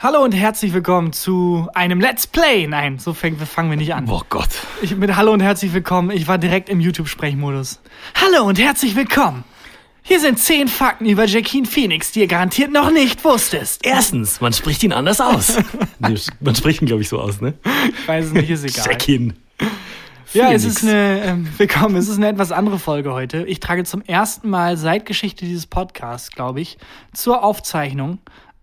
Hallo und herzlich willkommen zu einem Let's Play. Nein, so fängt, fangen wir nicht an. Oh Gott. Ich mit Hallo und herzlich willkommen. Ich war direkt im YouTube-Sprechmodus. Hallo und herzlich willkommen. Hier sind zehn Fakten über Jacqueline Phoenix, die ihr garantiert noch nicht wusstest. Erstens, man spricht ihn anders aus. nee, man spricht ihn, glaube ich, so aus, ne? Ich weiß es nicht, ist egal. Jackin. Ja, es ist eine, ähm, willkommen, es ist eine etwas andere Folge heute. Ich trage zum ersten Mal seit Geschichte dieses Podcasts, glaube ich, zur Aufzeichnung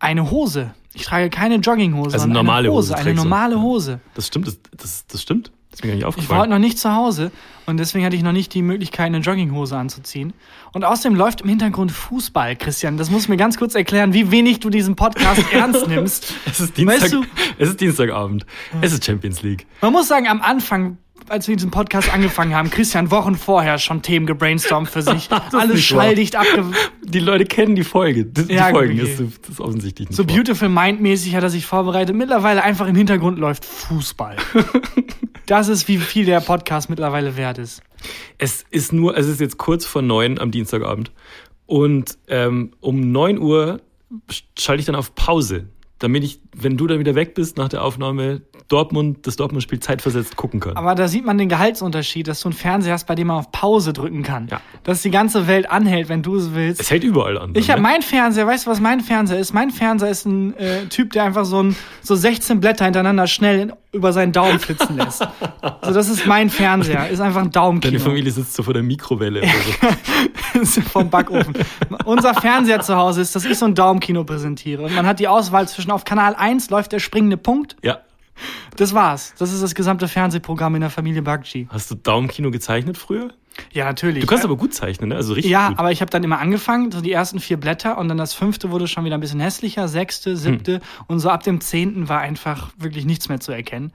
eine Hose. Ich trage keine Jogginghose, Also sondern normale eine Hose Hose, eine normale. Hose. Das stimmt, das, das, das stimmt. Mir gar nicht Ich war heute aufgefallen. noch nicht zu Hause und deswegen hatte ich noch nicht die Möglichkeit, eine Jogginghose anzuziehen. Und außerdem läuft im Hintergrund Fußball, Christian. Das muss mir ganz kurz erklären, wie wenig du diesen Podcast ernst nimmst. Es ist, Dienstag, Weißt du- es ist Dienstagabend. Es ist Champions League. Man muss sagen, am Anfang, als wir diesen Podcast angefangen haben, Christian Wochen vorher schon Themen gebrainstormt für sich. Alles schalldicht abge... Die Leute kennen die Folge. Die, Ja, die Folgen, okay. das, ist- das ist offensichtlich nicht So wahr. Beautiful Mind-mäßig hat er sich vorbereitet. Mittlerweile einfach im Hintergrund läuft Fußball. Das ist, wie viel der Podcast mittlerweile wert ist. Es ist nur, es ist jetzt kurz vor neun am Dienstagabend. Und ähm, um 9 Uhr schalte ich dann auf Pause, damit ich, wenn du dann wieder weg bist nach der Aufnahme, Dortmund, das Dortmund-Spiel zeitversetzt gucken kann. Aber da sieht man den Gehaltsunterschied, dass du einen Fernseher hast, bei dem man auf Pause drücken kann. Ja. Dass die ganze Welt anhält, wenn du es willst. es hält überall an. Ich habe ne? mein Fernseher, weißt du, was mein Fernseher ist? Mein Fernseher ist ein äh, Typ, der einfach so, ein, so 16 Blätter hintereinander schnell in, über seinen Daumen flitzen lässt. so, das ist mein Fernseher. Ist einfach ein Daumenkino. Deine Familie sitzt so vor der Mikrowelle. oder so. vom Backofen. Unser Fernseher zu Hause ist, dass ich so ein Daumenkino präsentiere. Und man hat die Auswahl zwischen auf Kanal 1 läuft der springende Punkt. ja. Das war's. Das ist das gesamte Fernsehprogramm in der Familie Bakci. Hast du Daumenkino gezeichnet früher? Ja, natürlich. Du kannst aber gut zeichnen, ne? Also richtig Ja, gut. aber ich habe dann immer angefangen, so die ersten vier Blätter und dann das fünfte wurde schon wieder ein bisschen hässlicher, sechste, siebte und so ab dem zehnten war einfach wirklich nichts mehr zu erkennen.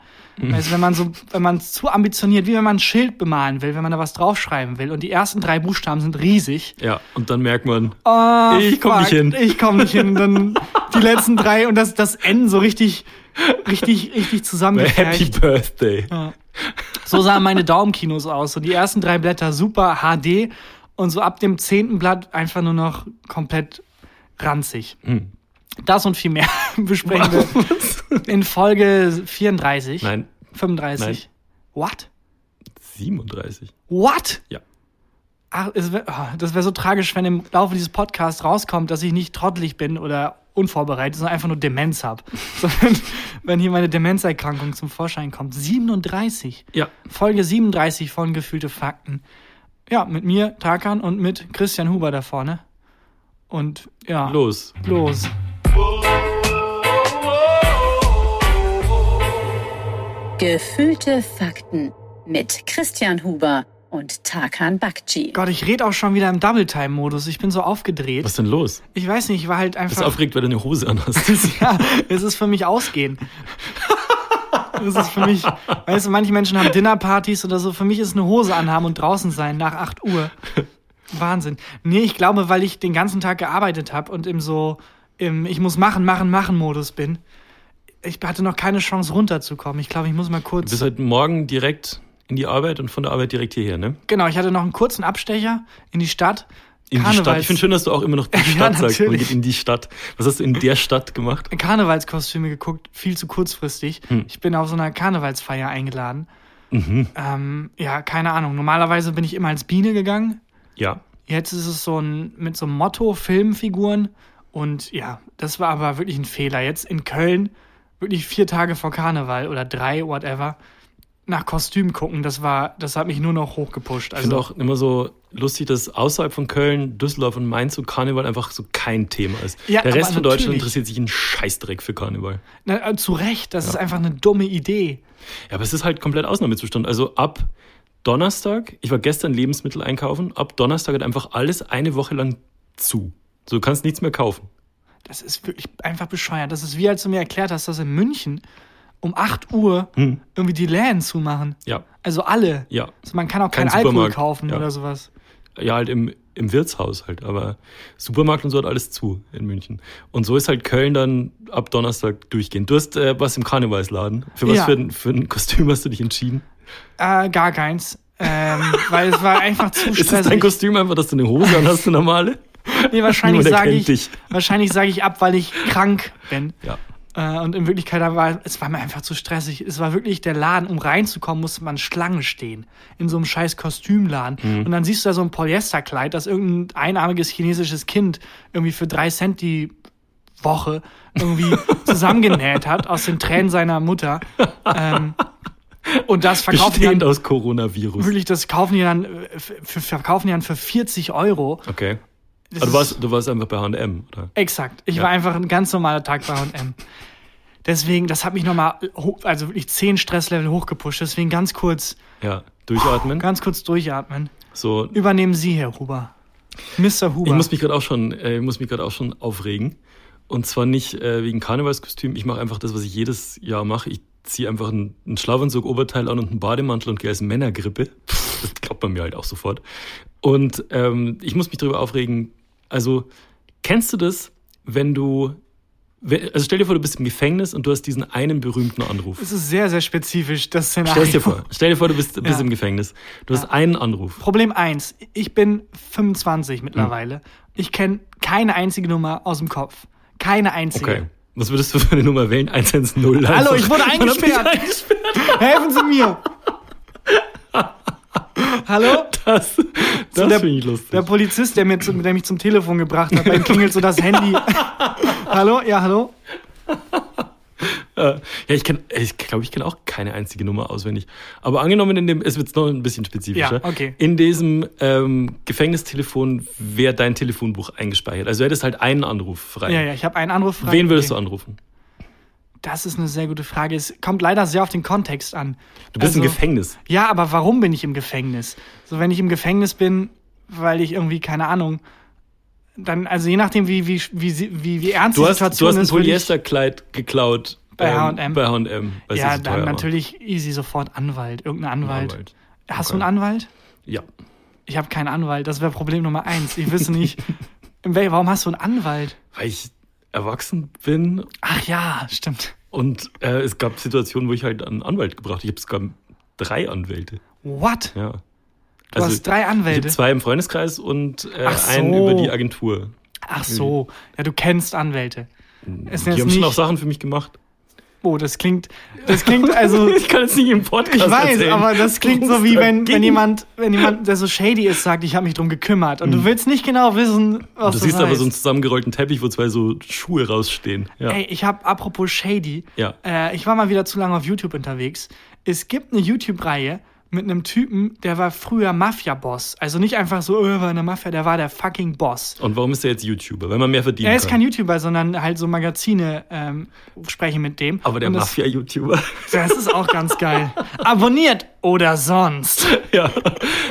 Also wenn man so, wenn man zu ambitioniert, wie wenn man ein Schild bemalen will, wenn man da was draufschreiben will und die ersten drei Buchstaben sind riesig. Ja, und dann merkt man, Oh, Ich komm nicht hin. Ich komme nicht hin. Dann die letzten drei und das, das N so richtig, richtig, richtig Happy zusammengefärbt. Birthday. So sahen meine Daumenkinos aus. So die ersten drei Blätter super HD und so ab dem zehnten Blatt einfach nur noch komplett ranzig. Hm. Das und viel mehr besprechen wir in Folge 34. Nein, 35. What? 37. What? Ja. Ach, es wär, oh, das wäre so tragisch, wenn im Laufe dieses Podcasts rauskommt, dass ich nicht trottelig bin oder unvorbereitet, sondern einfach nur Demenz habe. Sondern wenn hier meine Demenzerkrankung zum Vorschein kommt. 37. Ja. Folge 37 von Gefühlte Fakten. Ja, mit mir, Tarkan, und mit Christian Huber da vorne. Und ja, Los. los. Gefühlte Fakten mit Christian Huber und Tarkan Bakci. Gott, ich rede auch schon wieder im Double-Time-Modus. Ich bin so aufgedreht. Was ist denn los? Ich weiß nicht, ich war halt Bist einfach. du aufgeregt, weil du eine Hose anhast? Ja, es ist für mich ausgehen. Es ist für mich, weißt du, manche Menschen haben Dinnerpartys oder so. Für mich ist eine Hose anhaben und draußen sein nach 8 Uhr. Wahnsinn. Nee, ich glaube, weil ich den ganzen Tag gearbeitet habe und im so, im Ich muss machen, machen, machen Modus bin. Ich hatte noch keine Chance runterzukommen. Ich glaube, ich muss mal Du kurz. bist heute Morgen direkt in die Arbeit und von der Arbeit direkt hierher, ne? Genau, ich hatte noch einen kurzen Abstecher in die Stadt. In die Stadt. Ich finde schön, dass du auch immer noch die Ja, Stadt sagst. Man geht in die Stadt. Was hast du in der Stadt gemacht? Karnevalskostüme geguckt, viel zu kurzfristig. Hm. Ich bin auf so einer Karnevalsfeier eingeladen. Ähm, ja, keine Ahnung. Normalerweise bin ich immer als Biene gegangen. Ja. Jetzt ist es so ein mit so einem Motto Filmfiguren und ja, das war aber wirklich ein Fehler. Jetzt in Köln wirklich vier Tage vor Karneval oder drei, whatever, nach Kostüm gucken. Das war, das hat mich nur noch hochgepusht. Ich finde Also auch immer so lustig, dass außerhalb von Köln, Düsseldorf und Mainz so Karneval einfach so kein Thema ist. Ja, der Rest von Deutschland interessiert sich einen Scheißdreck für Karneval. na, äh, zu Recht, das ist einfach eine dumme Idee. Ja, aber es ist halt komplett Ausnahmezustand. Also ab Donnerstag, ich war gestern Lebensmittel einkaufen, ab Donnerstag hat einfach alles eine Woche lang zu. So, du kannst nichts mehr kaufen. Das ist wirklich einfach bescheuert. Das ist wie als du mir erklärt hast, dass in München um 8 Uhr irgendwie die Läden zumachen. Ja, Also alle. ja. Also man kann auch Kein keinen Alkohol Supermarkt. kaufen Ja. oder sowas. Ja, halt im, im Wirtshaus halt, aber Supermarkt und so hat alles zu in München. Und so ist halt Köln dann ab Donnerstag durchgehend. Du hast äh, was im Karnevalsladen. Für was Ja. für, ein- für ein Kostüm hast du dich entschieden? Äh, gar keins. Ähm, weil es war einfach zu Ist es stressig. dein Kostüm einfach, dass du eine Hose an hast, eine normale? Nee, wahrscheinlich sage ich, dich. wahrscheinlich sage ich ab, weil ich krank bin. Ja. Äh, und in Wirklichkeit war es war mir einfach zu stressig. Es war wirklich der Laden, um reinzukommen, musste man Schlange stehen. In so einem scheiß Kostümladen. Mhm. Und dann siehst du da so ein Polyesterkleid, das irgendein einarmiges chinesisches Kind irgendwie für drei Cent die Woche irgendwie zusammengenäht hat aus den Tränen seiner Mutter. Ähm, und das verkaufen die Bestehend dann, aus Coronavirus. wirklich, das kaufen die dann, äh, für, verkaufen die dann für 40 Euro. Okay. Aber du warst, du warst einfach bei H&M, oder? Exakt. Ich Ja. war einfach ein ganz normaler Tag bei H&M. Deswegen, das hat mich nochmal, also wirklich 10 Stresslevel hochgepusht. Deswegen ganz kurz, Ja. Durchatmen. ganz kurz durchatmen. So. Übernehmen Sie, Herr Huber. Mr. Huber. Ich muss mich gerade auch schon, äh, ich muss mich gerade auch schon aufregen. Und zwar nicht äh, wegen Karnevalskostüm. Ich mache einfach das, was ich jedes Jahr mache. Ich ziehe einfach einen, einen Schlafanzug, Oberteil an und einen Bademantel und gehe als Männergrippe. Das glaubt man mir halt auch sofort. Und ähm, ich muss mich darüber aufregen. Also, kennst du das, wenn du, also stell dir vor, du bist im Gefängnis und du hast diesen einen berühmten Anruf. es ist sehr, sehr spezifisch, das Szenario. Stell dir vor, stell dir vor, du bist, bist Ja. im Gefängnis. Du hast einen Anruf. Problem eins: Ich bin 25 mittlerweile. Ich kenne keine einzige Nummer aus dem Kopf. Keine einzige. Okay. Was würdest du für eine Nummer wählen? 110 Hallo, ich wurde eingesperrt. eingesperrt. Helfen Sie mir! Hallo? Das, So, das der, finde ich lustig. der Polizist, der, mir zu, der mich zum Telefon gebracht hat, beim klingelt so das Handy. hallo? Ja, hallo? Äh, ja, ich kenne, ich glaube, ich kenne auch keine einzige Nummer auswendig. Aber angenommen, in dem, es wird noch ein bisschen spezifischer. Ja, okay. In diesem ähm, Gefängnistelefon wäre dein Telefonbuch eingespeichert. Also du hättest halt einen Anruf frei. Ja, ja, ich habe einen Anruf frei. Wen würdest du Okay. anrufen? Das ist eine sehr gute Frage. Es kommt leider sehr auf den Kontext an. Du bist im Also- Gefängnis. Ja, aber warum bin ich im Gefängnis? So, wenn ich im Gefängnis bin, weil ich irgendwie, keine Ahnung, dann, also je nachdem, wie, wie, wie, wie, wie ernst Du die hast, Situation du hast ein ist, Polyesterkleid geklaut. Bei ähm, H&M. Bei H&M. ja, so dann war. natürlich easy sofort Anwalt, irgendein Anwalt. Anwalt. Hast Okay. du einen Anwalt? Ja. Ich habe keinen Anwalt. Das wäre Problem Nummer eins. Ich wüsste nicht, warum hast du einen Anwalt? Weil ich erwachsen bin Ach ja, stimmt. und äh, es gab Situationen, wo ich halt einen Anwalt gebracht habe. Ich habe sogar drei Anwälte. What? Ja. Du hast drei Ich Anwälte. zwei im Freundeskreis und äh, so. einen über die Agentur. Ach so. Ja, du kennst Anwälte. Es Die haben schon auch Sachen für mich gemacht. Oh, das klingt, das klingt also, Ich kann jetzt nicht im Podcast Ich weiß, erzählen, aber das klingt so es wie wenn, wenn jemand, wenn jemand, der so shady ist, sagt, ich habe mich drum gekümmert. Und du willst nicht genau wissen, was Du das siehst heißt. aber so einen zusammengerollten Teppich, wo zwei so Schuhe rausstehen. Ja. Ey, ich habe apropos shady, Ja. äh, ich war mal wieder zu lange auf YouTube unterwegs. Es gibt eine YouTube-Reihe mit einem Typen, der war früher Mafia-Boss. Also nicht einfach so, oh, er war in der Mafia, der war der fucking Boss. Und warum ist er jetzt YouTuber? Weil man mehr verdienen Er ist kann. kein YouTuber, sondern halt so Magazine ähm, sprechen mit dem. aber der Mafia-YouTuber. Das ist auch ganz geil. Abonniert oder sonst. ja.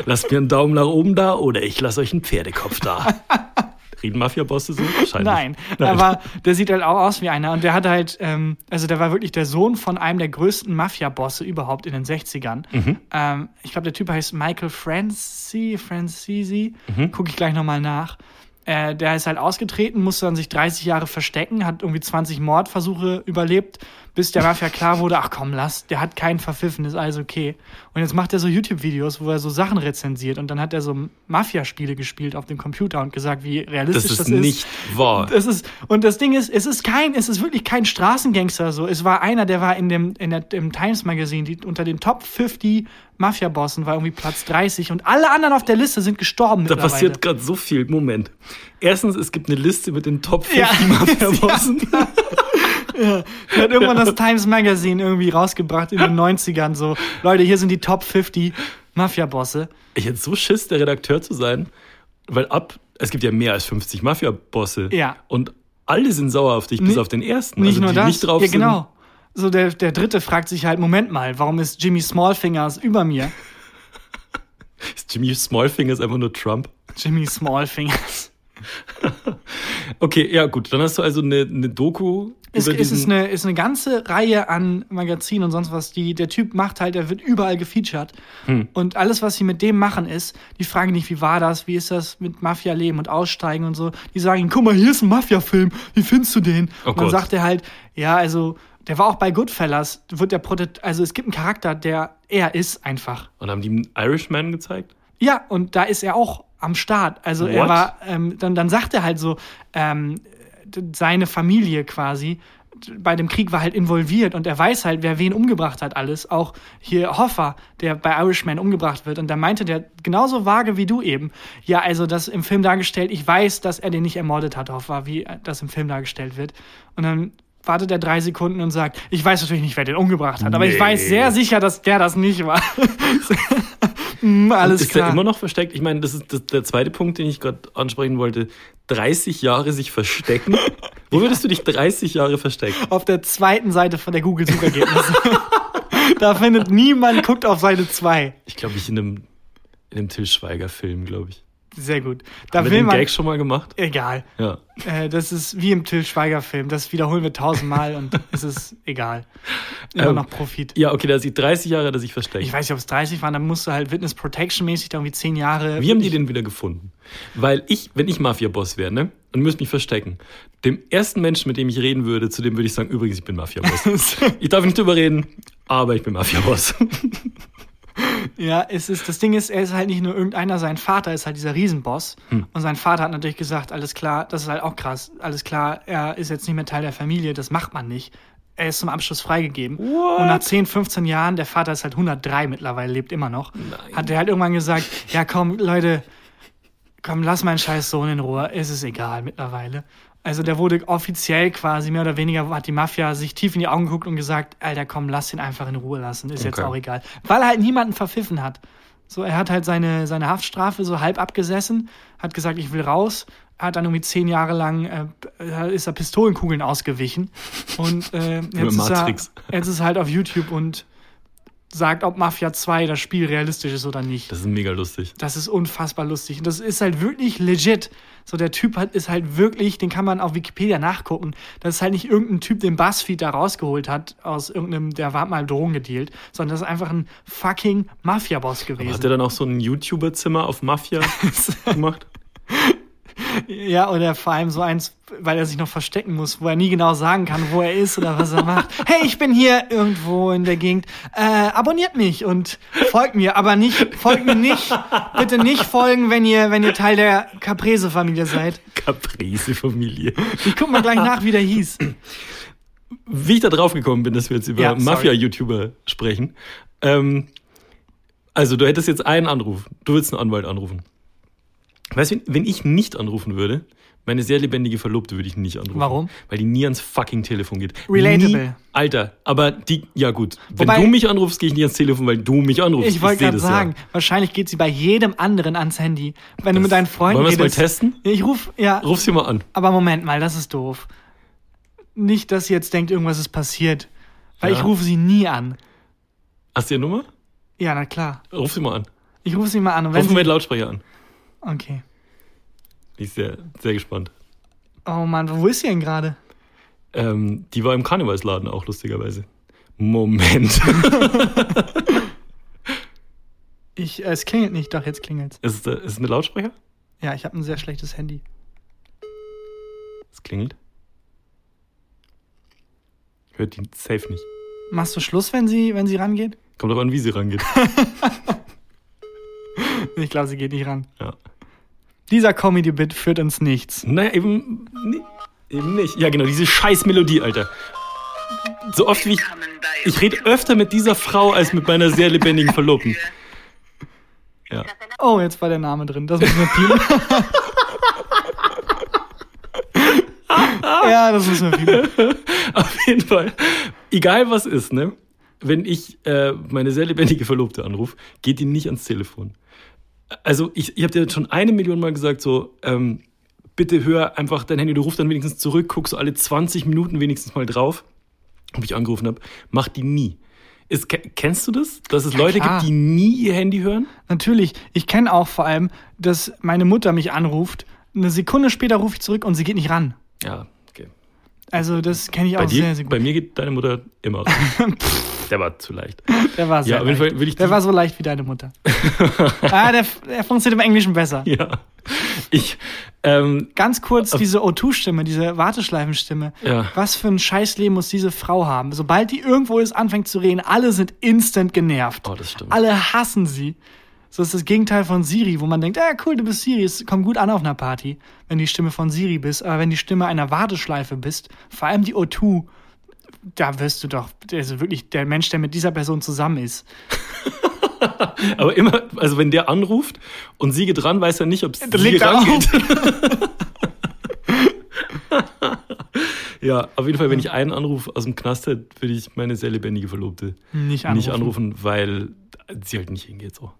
Lasst mir einen Daumen nach oben da oder ich lasse euch einen Pferdekopf da. Reden Mafia-Bosse so? Wahrscheinlich. Nein, aber der sieht halt auch aus wie einer. Und der hat halt, ähm, also der war wirklich der Sohn von einem der größten Mafia-Bosse überhaupt in den 60ern. Mhm. Ähm, ich glaube, der Typ heißt Michael Franci, Francisi. Mhm. Gucke ich gleich nochmal nach. Äh, der ist halt ausgetreten, musste dann sich 30 Jahre verstecken, hat irgendwie 20 Mordversuche überlebt, bis der Mafia klar wurde, ach komm, lass, der hat keinen verpfiffen, ist alles okay. Und jetzt macht er so YouTube-Videos, wo er so Sachen rezensiert und dann hat er so Mafia-Spiele gespielt auf dem Computer und gesagt, wie realistisch Das das ist nicht wahr. das ist, und das Ding ist, es ist kein, es ist wirklich kein Straßengangster so. Es war einer, der war in dem, in der, im Times Magazine, die, unter den Top 50 Mafia-Bossen war irgendwie Platz 30 und alle anderen auf der Liste sind gestorben Da passiert gerade so viel. Moment. Erstens, es gibt eine Liste mit den Top 50 Ja. Mafia-Bossen. Der hat irgendwann das Times Magazine irgendwie rausgebracht in den 90ern so. Leute, hier sind die Top 50 Mafia-Bosse. Ich hätte so Schiss, der Redakteur zu sein, weil ab, es gibt ja mehr als 50 Mafia-Bosse. Ja. Und alle sind sauer auf dich, bis Ni- auf den ersten. Nicht also, nur das. nicht drauf ja, genau. So, der, der dritte fragt sich halt, Moment mal, warum ist Jimmy Smallfingers über mir? Ist Jimmy Smallfinger ist einfach nur Trump. Jimmy Smallfingers. Okay, ja gut, dann hast du also eine, eine Doku Es, es ist, eine, ist eine ganze Reihe an Magazinen und sonst was, die der Typ macht halt, der wird überall gefeatured. Hm. Und alles, was sie mit dem machen, ist, die fragen nicht, wie war das, wie ist das mit Mafia-Leben und Aussteigen und so. Die sagen ihm, guck mal, hier ist ein Mafia-Film, wie findest du den? Oh und dann Gott. sagt er halt, ja, also, der war auch bei Goodfellas, wird der Protot also es gibt einen Charakter, der er ist einfach. Und haben die einen Irishman gezeigt? Ja, und da ist er auch am Start. Also er What? war, ähm, dann, dann sagt er halt so, ähm, seine Familie quasi bei dem Krieg war halt involviert und er weiß halt, wer wen umgebracht hat, alles. Auch hier Hoffa, der bei Irishman umgebracht wird. Und da meinte der genauso vage wie du eben. Ja, also das im Film dargestellt, ich weiß, dass er den nicht ermordet hat, Hoffa, wie das im Film dargestellt wird. Und dann wartet er drei Sekunden und sagt, ich weiß natürlich nicht, wer den umgebracht hat, aber ich Nee. weiß sehr sicher, dass der das nicht war. Mm, Alles ist klar. er immer noch versteckt? Ich meine, das ist das, der zweite Punkt, den ich gerade ansprechen wollte. 30 Jahre sich verstecken. Wo würdest du dich 30 Jahre verstecken? auf der zweiten Seite von der Google-Suchergebnisse. da findet niemand, guckt auf Seite 2. Ich glaube, ich in einem, in einem Till Schweiger-Film, glaube ich. Sehr gut. Da Haben wir will den man. Gag schon mal gemacht? Egal. Ja. Äh, das ist wie im Till Schweiger-Film. Das wiederholen wir tausendmal und es ist egal. Immer Ähm, noch Profit. Ja, okay, da sich 30 Jahre, da sich versteckt. Ich weiß nicht, ob es 30 waren, dann musst du halt Witness Protection-mäßig da irgendwie 10 Jahre. Wie haben die den wieder gefunden? Weil ich, wenn ich Mafia-Boss wäre, ne, und müsste mich verstecken, dem ersten Menschen, mit dem ich reden würde, zu dem würde ich sagen, übrigens, ich bin Mafia-Boss. ich darf nicht drüber reden, aber ich bin Mafia-Boss. Ja, es ist, das Ding ist, er ist halt nicht nur irgendeiner, sein Vater ist halt dieser Riesenboss. Hm. Und sein Vater hat natürlich gesagt, alles klar, das ist halt auch krass, alles klar, er ist jetzt nicht mehr Teil der Familie, das macht man nicht. Er ist zum Abschluss freigegeben. What? Und nach 10, 15 Jahren, der Vater ist halt 103 mittlerweile, lebt immer noch, hat er halt irgendwann gesagt, ja komm, Leute, komm, lass meinen scheiß Sohn in Ruhe, es ist egal mittlerweile. Also der wurde offiziell quasi, mehr oder weniger, hat die Mafia sich tief in die Augen geguckt und gesagt, Alter, komm, lass ihn einfach in Ruhe lassen, ist jetzt Okay. auch egal. Weil er halt niemanden verpfiffen hat. So, er hat halt seine, seine Haftstrafe so halb abgesessen, hat gesagt, ich will raus, hat dann irgendwie zehn Jahre lang, äh, ist er Pistolenkugeln ausgewichen und äh, jetzt, ist er, jetzt ist er halt auf YouTube und sagt, ob Mafia 2 das Spiel realistisch ist oder nicht. Das ist mega lustig. Das ist unfassbar lustig. Und das ist halt wirklich legit. So, der Typ hat, ist halt wirklich, den kann man auf Wikipedia nachgucken. Das ist halt nicht irgendein Typ, den BuzzFeed da rausgeholt hat, aus irgendeinem, der war mal Drogen gedealt, sondern das ist einfach ein fucking Mafia-Boss Hat er gewesen. dann auch so ein YouTuber-Zimmer auf Mafia gemacht? Ja, oder vor allem so eins, weil er sich noch verstecken muss, wo er nie genau sagen kann, wo er ist oder was er macht. Hey, ich bin hier irgendwo in der Gegend. Äh, abonniert mich und folgt mir, aber nicht, folgt mir nicht. Bitte nicht folgen, wenn ihr, wenn ihr Teil der Caprese-Familie seid. Caprese-Familie. Ich guck mal gleich nach, wie der hieß. Wie ich da drauf gekommen bin, dass wir jetzt über Ja. Mafia-YouTuber sprechen. Ähm, also, du hättest jetzt einen Anruf. Du willst einen Anwalt anrufen. Weißt du, wenn ich nicht anrufen würde, meine sehr lebendige Verlobte würde ich nicht anrufen. Warum? Weil die nie ans fucking Telefon geht. Relatable. Nie, Alter, aber die, ja gut. Wenn Wobei- du mich anrufst, gehe ich nicht ans Telefon, weil du mich anrufst. Ich wollte gerade sagen, wahrscheinlich geht sie bei jedem anderen ans Handy. Wenn du Das- mit deinen Freunden Wollen wir es mal testen? Ich ruf, ja, Ruf sie mal an. aber Moment mal, das ist doof. Nicht, dass sie jetzt denkt, irgendwas ist passiert. Weil Ja. ich rufe sie nie an. Hast du ihre Nummer? Ja, na klar. Ruf sie mal an. Ich rufe sie mal an. Und wenn Ruf sie, mal mit Lautsprecher an. Okay. Bin ich sehr, sehr gespannt. Oh Mann, wo ist sie denn gerade? Ähm, die war im Karnevalsladen auch, lustigerweise. Moment. Ich, äh, es klingelt nicht, doch, jetzt klingelt's. ist, es, ist es eine Lautsprecher? Ja, ich habe ein sehr schlechtes Handy. Es klingelt. Hört die safe nicht. Machst du Schluss, wenn sie, wenn sie rangeht? Kommt aber an, wie sie rangeht. Ich glaube, sie geht nicht ran. Ja. Dieser Comedy-Bit führt ins Nichts. Naja, eben, nee, eben nicht. Ja, genau, diese scheiß Melodie, Alter. So oft wie ich. Ich rede öfter mit dieser Frau als mit meiner sehr lebendigen Verlobten. Ja. Oh, jetzt war der Name drin. Das müssen wir piepen. ja, das müssen wir piepen. Auf jeden Fall. Egal was ist, ne? Wenn ich äh, meine sehr lebendige Verlobte anrufe, geht die nicht ans Telefon. Also ich, ich habe dir schon eine Million Mal gesagt, so, ähm, bitte hör einfach dein Handy, du rufst dann wenigstens zurück, guckst so alle 20 Minuten wenigstens mal drauf, ob ich angerufen habe. Mach die nie. Ist, ke- kennst du das? Dass es Leute klar. gibt, die nie ihr Handy hören? Natürlich, ich kenne auch vor allem, dass meine Mutter mich anruft. Eine Sekunde später rufe ich zurück und sie geht nicht ran. Ja. Also das kenne ich Bei, auch dir, sehr, sehr gut. bei mir geht deine Mutter immer ran. Der war zu leicht. Der war sehr Ja, leicht. Fall will ich der war so leicht wie deine Mutter. ah, der, der funktioniert im Englischen besser. Ja. Ich, ähm, Ganz kurz diese O2-Stimme, diese Warteschleifenstimme. Ja. Was für ein Scheißleben muss diese Frau haben? Sobald die irgendwo ist, anfängt zu reden, alle sind instant genervt. Oh, das stimmt. Alle hassen sie. So ist das Gegenteil von Siri, wo man denkt, ah, cool, du bist Siri, es kommt gut an auf einer Party, wenn die Stimme von Siri bist. Aber wenn die Stimme einer Warteschleife bist, vor allem die O2, da wirst du doch, also wirklich der Mensch, der mit dieser Person zusammen ist. Aber immer, also wenn der anruft und sie geht ran, weiß er nicht, ob sie legt er rangeht. ja, auf jeden Fall, wenn ich einen Anruf aus dem Knast hätte, würde ich meine sehr lebendige Verlobte Nicht anrufen. nicht anrufen, weil sie halt nicht hingeht so.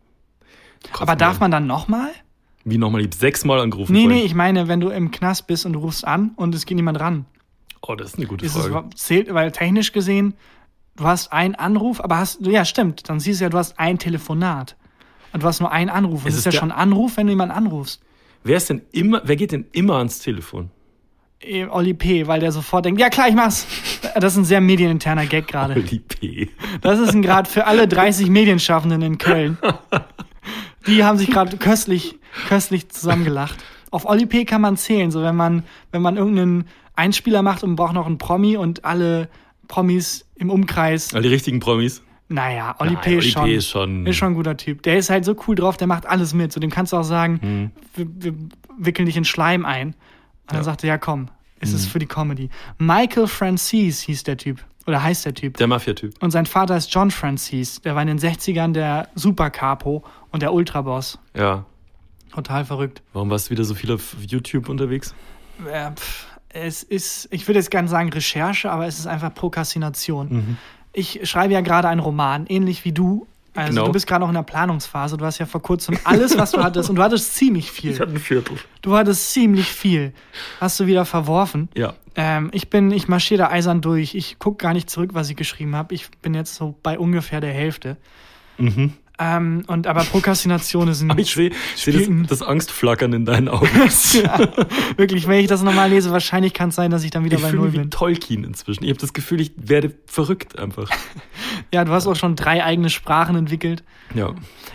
Aber darf man dann nochmal? Wie nochmal, ich hab sechsmal angerufen. Nee, vorhin. nee, ich meine, wenn du im Knast bist und du rufst an und es geht niemand ran. Oh, das ist eine gute Ist es, Frage. zählt, weil technisch gesehen, du hast einen Anruf, aber hast, ja, stimmt, dann siehst du ja, du hast ein Telefonat. Und du hast nur einen Anruf. Und Es es ist ja schon ein Anruf, wenn du jemanden anrufst. Wer ist denn immer, wer geht denn immer ans Telefon? Eh, Olli P., weil der sofort denkt, ja klar, ich mach's. Das ist ein sehr medieninterner Gag gerade. Oli P. Das ist ein Grad für alle 30 Medienschaffenden in Köln. Die haben sich gerade köstlich, köstlich zusammengelacht. Auf Oli P. kann man zählen, so wenn man, wenn man irgendeinen Einspieler macht und braucht noch einen Promi und alle Promis im Umkreis. All die richtigen Promis. Naja, Oli Nein, P. ist Oli schon, P. ist schon- ist schon ein guter Typ. Der ist halt so cool drauf, der macht alles mit. So dem kannst du auch sagen, Hm. wir, wir wickeln dich in Schleim ein. Und dann Ja. sagt er, ja komm, ist Hm. es für die Comedy. Michael Francis hieß der Typ. Oder heißt der Typ. Der Mafia-Typ. Und sein Vater ist John Francis. Der war in den 60ern der Supercapo und der Ultraboss. Ja. Total verrückt. Warum warst du wieder so viel auf YouTube unterwegs? Äh, pff, es ist, ich würde jetzt gerne sagen Recherche, aber es ist einfach Prokrastination. Mhm. Ich schreibe ja gerade einen Roman, ähnlich wie du. Also Genau. du bist gerade noch in der Planungsphase. Du hast ja vor kurzem alles, was du hattest, und du hattest ziemlich viel. ein Viertel. Du hattest ziemlich viel. Hast du wieder verworfen. Ja. Ähm, ich bin, ich marschiere da eisern durch. Ich gucke gar nicht zurück, was ich geschrieben habe. Ich bin jetzt so bei ungefähr der Hälfte. Mhm. Ähm, und aber Prokrastination ist ein Ich sehe seh das, das Angstflackern in deinen Augen. ja, wirklich, wenn ich das nochmal lese, wahrscheinlich kann es sein, dass ich dann wieder Ich bei Null bin. Tolkien inzwischen. Ich habe das Gefühl, ich werde verrückt einfach. Ja, du hast auch schon drei eigene Sprachen entwickelt. Ja.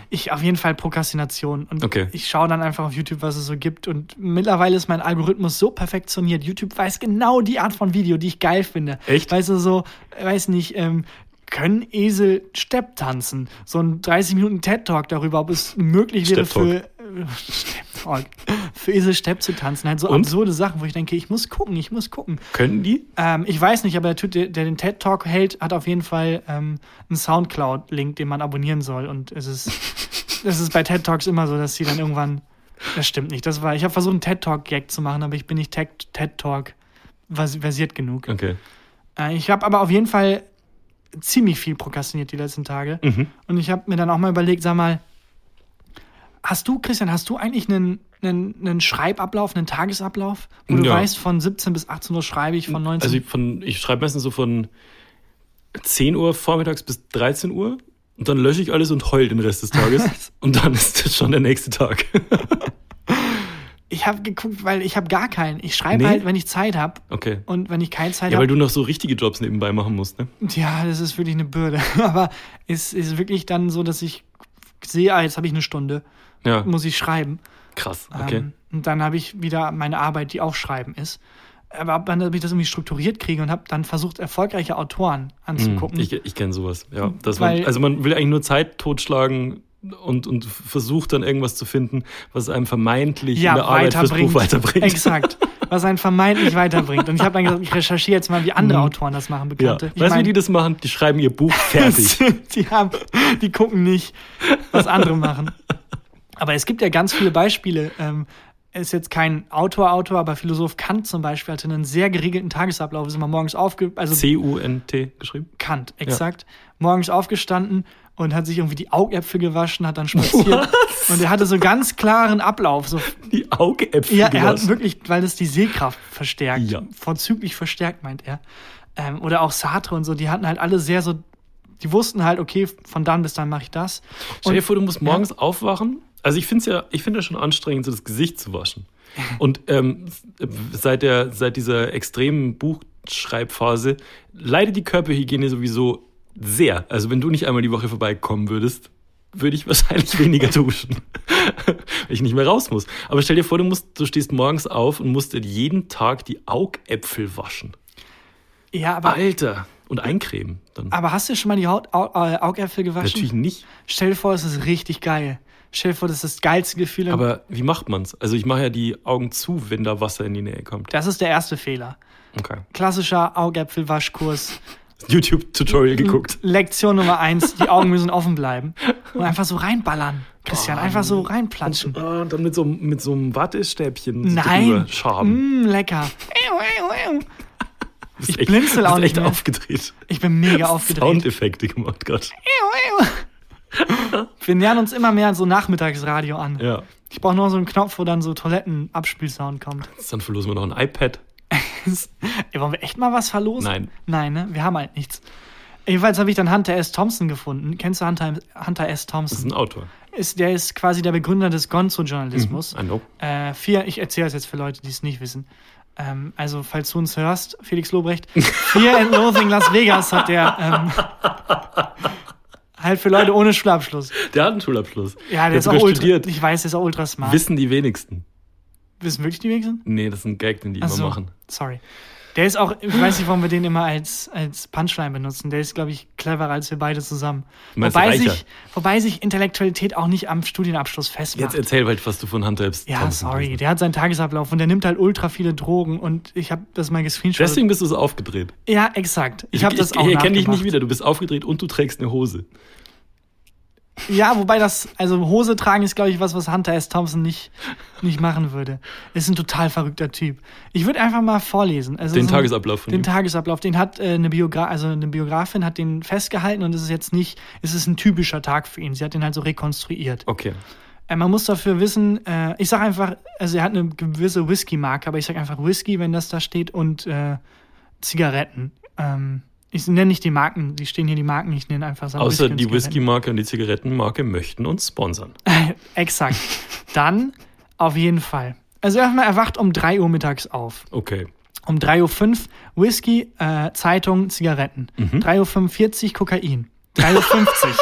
Ich auf jeden Fall Prokrastination. Und Okay. ich schaue dann einfach auf YouTube, was es so gibt. Und mittlerweile ist mein Algorithmus so perfektioniert. YouTube weiß genau die Art von Video, die ich geil finde. Echt? Weißt du, so, weiß nicht, ähm, können Esel Stepp tanzen? So ein 30 Minuten TED-Talk darüber, ob es möglich wäre für, äh, für Esel Stepp zu tanzen. Halt so Und? absurde Sachen, wo ich denke, ich muss gucken, ich muss gucken. Können die? Ähm, ich weiß nicht, aber der Typ, der, der den TED Talk hält, hat auf jeden Fall ähm, einen Soundcloud-Link, den man abonnieren soll. Und es ist, es ist bei TED Talks immer so, dass sie dann irgendwann. Das stimmt nicht. Das war. Ich habe versucht, einen TED Talk-Gag zu machen, aber ich bin nicht TED, TED Talk vers- versiert genug. Okay. Äh, ich habe aber auf jeden Fall ziemlich viel prokrastiniert die letzten Tage. Mhm. Und ich habe mir dann auch mal überlegt, sag mal, hast du, Christian, hast du eigentlich einen, einen, einen Schreibablauf, einen Tagesablauf, wo du Ja. weißt, von 17 bis 18 Uhr schreibe ich, von 19 Also ich, von- ich schreibe meistens so von 10 Uhr vormittags bis 13 Uhr und dann lösche ich alles und heul den Rest des Tages. und dann ist das schon der nächste Tag. Ich habe geguckt, weil ich habe gar keinen. Ich schreibe Nee? halt, wenn ich Zeit habe. Okay. Und wenn ich keine Zeit Ja, weil habe, du noch so richtige Jobs nebenbei machen musst, ne? ja, das ist wirklich eine Bürde. Aber es ist wirklich dann so, dass ich sehe, ah, jetzt habe ich eine Stunde, Ja, muss ich schreiben. krass. Okay. Ähm, und dann habe ich wieder meine Arbeit, die auch Schreiben ist. Aber ab dann, ob ich das irgendwie strukturiert kriege und habe dann versucht, erfolgreiche Autoren anzugucken. Hm, Ich, ich kenne sowas. Ja, Weil- man, also man will eigentlich nur Zeit totschlagen und, und versucht dann irgendwas zu finden, was einem vermeintlich in der Arbeit fürs Buch weiterbringt. Exakt. Was einen vermeintlich weiterbringt. Und ich habe dann gesagt, ich recherchiere jetzt mal, wie andere Autoren das machen, Mhm. Ja. Bekannte. Ich Weißt du, wie die das machen? Die schreiben ihr Buch fertig. die, haben, die gucken nicht, was andere machen. Aber es gibt ja ganz viele Beispiele. Ähm, ist jetzt kein Autor, Autor, aber Philosoph Kant zum Beispiel hatte einen sehr geregelten Tagesablauf. Ist immer morgens aufge... Also C-U-N-T geschrieben? Kant, exakt. Morgens aufgestanden und hat sich irgendwie die Augäpfel gewaschen, hat dann spaziert. Und er hatte so ganz klaren Ablauf. So, Die Augäpfel ja, er hat gewaschen. wirklich, weil das die Sehkraft verstärkt. Ja. Vorzüglich verstärkt, meint er. Ähm, oder auch Sartre und so, die hatten halt alle sehr so, die wussten halt, okay, von dann bis dann mache ich das. Stell dir vor, du musst morgens aufwachen. Also ich finde es ja, ich finde ja schon anstrengend, so das Gesicht zu waschen. Und ähm, seit der, seit dieser extremen Buchschreibphase leidet die Körperhygiene sowieso sehr. Also wenn du nicht einmal die Woche vorbeikommen würdest, würde ich wahrscheinlich weniger duschen, weil ich nicht mehr raus muss. Aber stell dir vor, du musst, du stehst morgens auf und musst dir jeden Tag die Augäpfel waschen. Ja, aber, Alter! Und eincremen dann. aber hast du schon mal die Haut, Au, äh, Augäpfel gewaschen? Natürlich nicht. Stell dir vor, es ist richtig geil. Stell dir vor, das ist das geilste Gefühl. Aber wie macht man's? Also ich mache ja die Augen zu, wenn da Wasser in die Nähe kommt. das ist der erste Fehler. Okay. Klassischer Augäpfelwaschkurs. YouTube-Tutorial geguckt. Lektion Nummer eins, die Augen müssen offen bleiben. Und einfach so reinballern. Christian, einfach so reinplatschen. Ah, und dann mit so, mit so einem Wattestäbchen Nein. schaben. Mm, lecker. Ich echt- blinzel auch nicht echt mehr. aufgedreht. Ich bin mega aufgedreht. Soundeffekte gemacht gerade. Wir nähern uns immer mehr so Nachmittagsradio an. Ja. Ich brauche nur so einen Knopf, wo dann so Toilettenabspielsound kommt. Dann verlosen wir noch ein iPad. Ey, wollen wir echt mal was verlosen? Nein. Nein, ne? Wir haben halt nichts. Jedenfalls habe ich dann Hunter S. Thompson gefunden. Kennst du Hunter, Hunter S. Das ist Thompson? ein Autor. Ist, der ist quasi der Begründer des Gonzo-Journalismus. I know. Äh, vier, ich erzähle es jetzt für Leute, die es nicht wissen. Ähm, also, falls du uns hörst, Felix Lobrecht, Fear and Loathing Las Vegas hat der ähm, halt für Leute ohne Schulabschluss. Der hat einen Schulabschluss. Ja, der, der ist auch ultra, studiert. ich weiß, der ist auch ultra smart. Wissen die wenigsten. Wissen wirklich die wenigsten? Nee, das ist ein Gag, den die Ach immer so, machen. sorry. Der ist auch, ich weiß nicht, warum wir den immer als, als Punchline benutzen. Der ist, glaube ich, cleverer als wir beide zusammen. Meinst Wobei reicher? sich, wobei sich Intellektualität auch nicht am Studienabschluss festmacht. Jetzt erzähl halt, was du von Hunter S. ja, sorry. Der hat seinen Tagesablauf und der nimmt halt ultra viele Drogen und ich habe das mal gescreenshottet. Deswegen bist du so aufgedreht. Ja, exakt. Ich habe das auch Ich erkenne dich nicht wieder. Du bist aufgedreht und du trägst eine Hose. Ja, wobei das, also Hose tragen ist, glaube ich, was, was Hunter S. Thompson nicht, nicht machen würde. Ist ein total verrückter Typ. Ich würde einfach mal vorlesen. Also Den so Tagesablauf von Den ihm. Tagesablauf, den hat äh, eine, Biogra also eine Biografin hat den festgehalten und es ist jetzt nicht, es ist ein typischer Tag für ihn. Sie hat den halt so rekonstruiert. Okay. Äh, man muss dafür wissen, äh, ich sag einfach, also er hat eine gewisse Whisky-Marke, aber ich sag einfach Whisky, wenn das da steht, und äh, Zigaretten. Ähm, ich nenne nicht die Marken, die stehen hier die Marken, ich nenne einfach so Außer und die. Whisky-Marke und die Zigarettenmarke möchten uns sponsern. Exakt. Dann auf jeden Fall. Also erstmal, er wacht um 3 Uhr mittags auf. Okay. Um 3.05 Uhr Whisky, äh, Zeitung, Zigaretten. Mhm. 3.45 Uhr Kokain. 3.50 Uhr.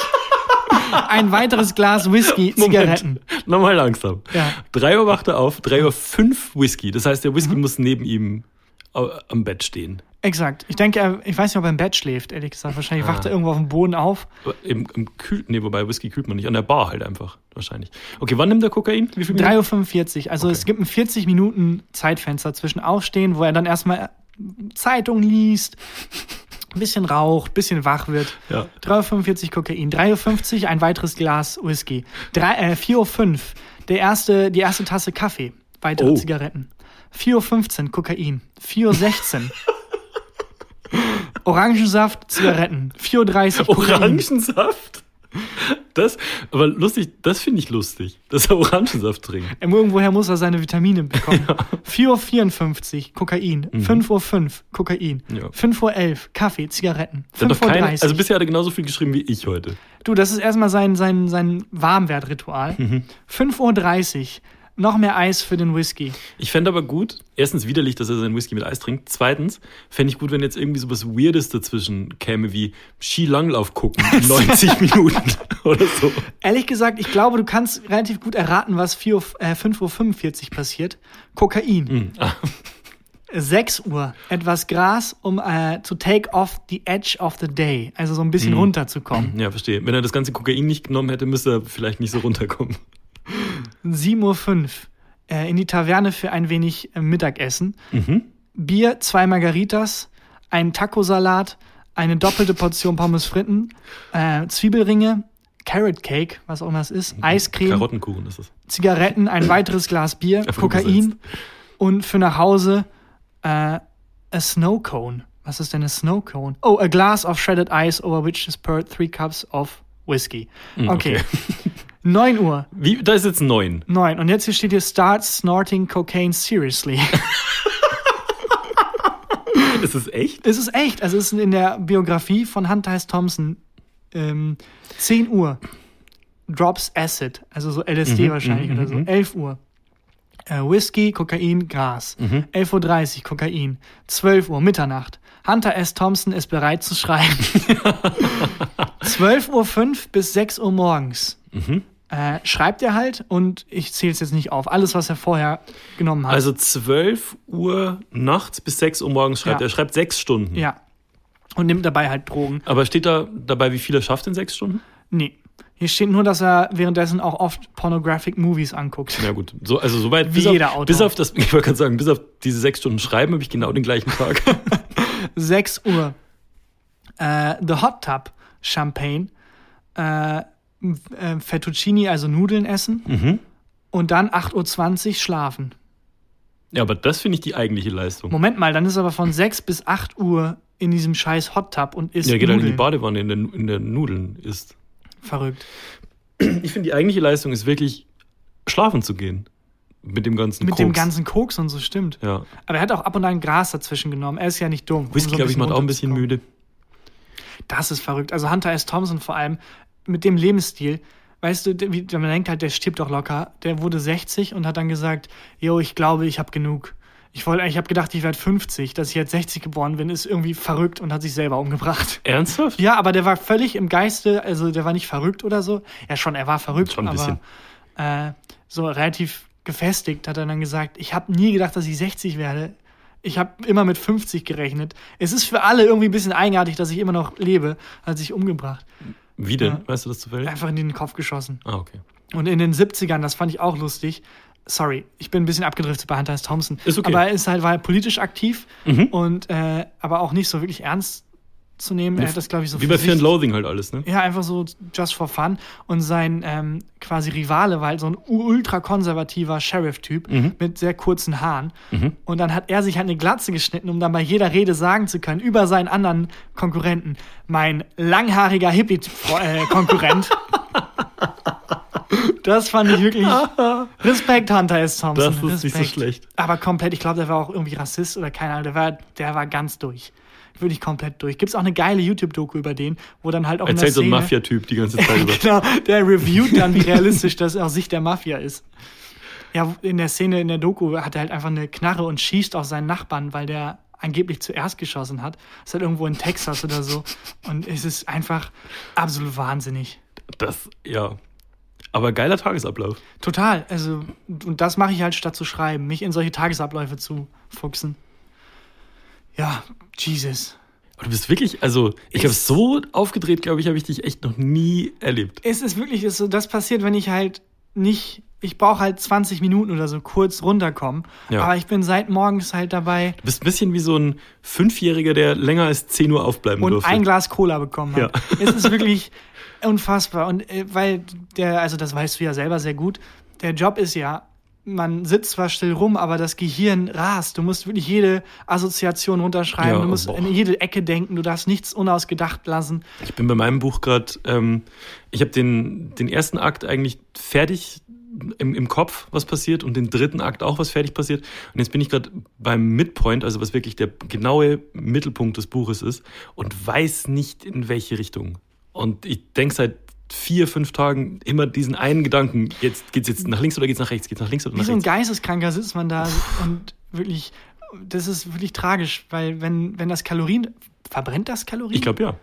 Ein weiteres Glas Whisky, Zigaretten. Moment. Nochmal langsam. Ja. 3 Uhr wacht er auf, 3 Uhr 5 Whisky. Das heißt, der Mhm. Whisky muss neben ihm am Bett stehen. Exakt. Ich denke, er, ich weiß nicht, ob er im Bett schläft, ehrlich gesagt. Wahrscheinlich wacht er irgendwo auf dem Boden auf. Im, im Kühl, nee, wobei Whisky kühlt man nicht. An der Bar halt einfach. Wahrscheinlich. Okay, wann nimmt er Kokain? Wie viel Minuten? 3.45 Uhr. Also Okay. es gibt ein 40 Minuten Zeitfenster zwischen Aufstehen, wo er dann erstmal Zeitung liest, ein bisschen raucht, ein bisschen wach wird. Ja. 3.45 Uhr Kokain, 3.50 Uhr ein weiteres Glas Whisky, Drei- äh, 4.05 Uhr der erste, die erste Tasse Kaffee, weitere Oh. Zigaretten. 4.15 Uhr Kokain, 4.16 Uhr Orangensaft, Zigaretten, 4.30 Uhr. Orangensaft? Das, aber lustig, das finde ich lustig, dass er Orangensaft trinkt. Irgendwoher muss er seine Vitamine bekommen. 4.54 Uhr Kokain, 5.05 Uhr Kokain, Mhm. Ja. 5.11 Uhr Kaffee, Zigaretten, Der hat doch keine, 5.30 Uhr. also bisher hat er genauso viel geschrieben wie ich heute. Du, das ist erstmal sein, sein, sein Warmwertritual. Mhm. 5.30 Uhr, noch mehr Eis für den Whisky. Ich fände aber gut, erstens widerlich, dass er seinen Whisky mit Eis trinkt. Zweitens fände ich gut, wenn jetzt irgendwie so was Weirdes dazwischen käme, wie Skilanglauf gucken, 90 Minuten oder so. Ehrlich gesagt, ich glaube, du kannst relativ gut erraten, was 4 Uhr, äh, 5.45 Uhr passiert. Kokain. Ah, 6 Uhr, etwas Gras, um äh, to take off the edge of the day. Also so ein bisschen runterzukommen. ja, verstehe. Wenn er das ganze Kokain nicht genommen hätte, müsste er vielleicht nicht so runterkommen. 7.05 Uhr, äh, in die Taverne für ein wenig äh, Mittagessen. Mhm. Bier, zwei Margaritas, ein Tacosalat, eine doppelte Portion Pommes fritten, äh, Zwiebelringe, Carrot Cake, was auch immer es ist, Eiscreme, Karottenkuchen ist es. Zigaretten, ein weiteres Glas Bier, Kokain und für nach Hause äh, a Snow Cone. Was ist denn a Snow Cone? Oh, a glass of shredded ice over which is poured three cups of whiskey. Okay. Hm, okay. 9 Uhr. Wie, da ist jetzt neun. 9. Und jetzt hier steht hier Start snorting cocaine seriously. Ist es echt? es ist echt. Also es ist in der Biografie von Hunter S. Thompson ähm, 10 Uhr. Drops Acid. Also so LSD wahrscheinlich oder so. 11 Uhr. Äh, Whisky, Kokain, Gras. 11.30 Uhr Kokain. 12 Uhr Mitternacht. Hunter S. Thompson ist bereit zu schreiben. 12.05 Uhr bis 6 Uhr morgens. Äh, schreibt er halt und ich zähle es jetzt nicht auf. Alles, was er vorher genommen hat. Also 12 Uhr nachts bis 6 Uhr morgens schreibt Ja. er. Er schreibt sechs Stunden. ja. Und nimmt dabei halt Drogen. Aber steht da dabei, wie viel er schafft in sechs Stunden? Nee. Hier steht nur, dass er währenddessen auch oft pornographic Movies anguckt. Ja gut, so, also soweit Wie bis, jeder auf, Autor. bis auf das, ich wollte gerade sagen, bis auf diese sechs Stunden Schreiben habe ich genau den gleichen Tag. 6 Uhr. Äh, The Hot Tub Champagne. Äh, äh, Fettuccini, also Nudeln essen. Mhm. Und dann 8.20 Uhr schlafen. ja, aber das finde ich die eigentliche Leistung. Moment mal, dann ist aber von 6 bis 8 Uhr in diesem scheiß Hot Tub und isst Ja, geht halt in die Nudeln. Badewanne in der, in der Nudeln ist. Verrückt. Ich finde, die eigentliche Leistung ist wirklich schlafen zu gehen. Mit dem ganzen Mit Koks. dem ganzen Koks und so, stimmt. Ja. Aber er hat auch ab und an Gras dazwischen genommen. Er ist ja nicht dumm. um Whisky, so glaube ich, macht auch ein bisschen müde. Das ist verrückt. Also Hunter S. Thompson vor allem mit dem Lebensstil. Weißt du, wie, man denkt halt, der stirbt doch locker. Der wurde 60 und hat dann gesagt, yo, ich glaube, ich habe genug. Ich wollte, ich habe gedacht, ich werde 50. Dass ich jetzt 60 geboren bin, ist irgendwie verrückt und hat sich selber umgebracht. Ernsthaft? Ja, aber der war völlig im Geiste, also der war nicht verrückt oder so. Ja, schon, er war verrückt, Schon ein aber äh, so relativ gefestigt hat er dann gesagt, ich habe nie gedacht, dass ich 60 werde. Ich habe immer mit 50 gerechnet. Es ist für alle irgendwie ein bisschen eigenartig, dass ich immer noch lebe, hat sich umgebracht. Wie denn? Ja. Weißt du das zufällig? Einfach in den Kopf geschossen. Ah, okay. Und in den 70ern, das fand ich auch lustig. Sorry, ich bin ein bisschen abgedriftet bei Hunter S. Thompson. Ist okay. Mhm. Aber er ist halt, war halt politisch aktiv und äh, aber auch nicht so wirklich ernst zu nehmen. Er hat das, glaube ich, so Wie bei Fear and Loathing halt alles, ne? Ja, einfach so just for fun. Und sein ähm, quasi Rivale war halt so ein ultrakonservativer Sheriff-Typ Mhm. mit sehr kurzen Haaren. Und dann hat er sich halt eine Glatze geschnitten, um dann bei jeder Rede sagen zu können, über seinen anderen Konkurrenten, mein langhaariger Hippie-Konkurrent. das fand ich wirklich. Respekt, Hunter S. Thompson. Das ist nicht so Respekt. schlecht. Aber komplett, ich glaube, der war auch irgendwie Rassist oder keine Ahnung, der war, der war ganz durch. Wirklich komplett durch. Gibt's auch eine geile YouTube-Doku über den, wo dann halt auch Erzählt so ein Mafia-Typ die ganze Zeit über. genau, der reviewt dann, wie realistisch das aus Sicht der Mafia ist. Ja, in der Szene, in der Doku hat er halt einfach eine Knarre und schießt auf seinen Nachbarn, weil der angeblich zuerst geschossen hat. Das ist halt irgendwo in Texas oder so. Und es ist einfach absolut wahnsinnig. Das, ja. Aber geiler Tagesablauf. Total. Also, und das mache ich halt statt zu schreiben, mich in solche Tagesabläufe zu fuchsen. Ja, Jesus. Aber du bist wirklich, also, ich habe so aufgedreht, glaube ich, habe ich dich echt noch nie erlebt. Es ist wirklich ist so, das passiert, wenn ich halt nicht, ich brauche halt 20 Minuten oder so kurz runterkommen. Ja. Aber ich bin seit morgens halt dabei Du bist ein bisschen wie so ein Fünfjähriger, der länger als 10 Uhr aufbleiben und durfte. ein Glas Cola bekommen habe. Ja. Es ist wirklich unfassbar. Und äh, weil der, also das weißt du ja selber sehr gut, der Job ist ja, man sitzt zwar still rum, aber das Gehirn rast. Du musst wirklich jede Assoziation runterschreiben, Ja, du musst boah. in jede Ecke denken, du darfst nichts unausgedacht lassen. Ich bin bei meinem Buch gerade, ähm, ich habe den, den ersten Akt eigentlich fertig im, im Kopf, was passiert, und den dritten Akt auch, was fertig passiert. Und jetzt bin ich gerade beim Midpoint, also was wirklich der genaue Mittelpunkt des Buches ist, und weiß nicht, in welche Richtung. Und ich denke seit vier, fünf Tagen immer diesen einen Gedanken, jetzt geht's jetzt nach links oder geht's nach rechts, geht's nach links oder Wie nach so ein rechts. Geisteskranker sitzt man da und wirklich, das ist wirklich tragisch, weil wenn, wenn das Kalorien, verbrennt das Kalorien? Ich glaube ja.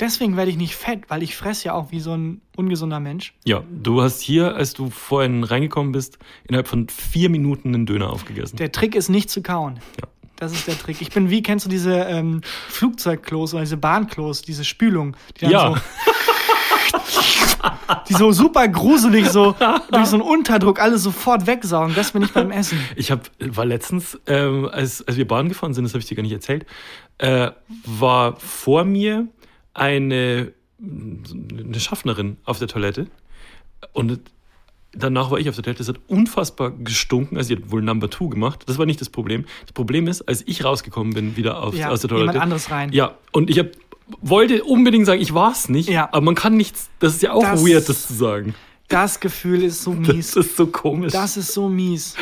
Deswegen werde ich nicht fett, weil ich fresse ja auch wie so ein ungesunder Mensch. Ja, du hast hier, als du vorhin reingekommen bist, innerhalb von vier Minuten einen Döner aufgegessen. Der Trick ist nicht zu kauen. Ja. Das ist der Trick. Ich bin wie, kennst du diese ähm, Flugzeugklos oder diese Bahnklos, diese Spülung, die dann Ja. so, die so super gruselig so durch so einen Unterdruck alles sofort wegsaugen. Das bin ich beim Essen. Ich hab, war letztens, ähm, als, als wir Bahn gefahren sind, das habe ich dir gar nicht erzählt, äh, war vor mir eine, eine Schaffnerin auf der Toilette und danach war ich auf der Toilette. Das hat unfassbar gestunken. Also, sie hat wohl Number Two gemacht. Das war nicht das Problem. Das Problem ist, als ich rausgekommen bin, wieder auf, Ja, aus der Toilette. jemand anderes rein. Ja, und ich hab, wollte unbedingt sagen, ich war es nicht. Ja. Aber man kann nichts, das ist ja auch Das- weird, das zu sagen. Das Gefühl ist so Das mies. ist so komisch. Das ist so mies.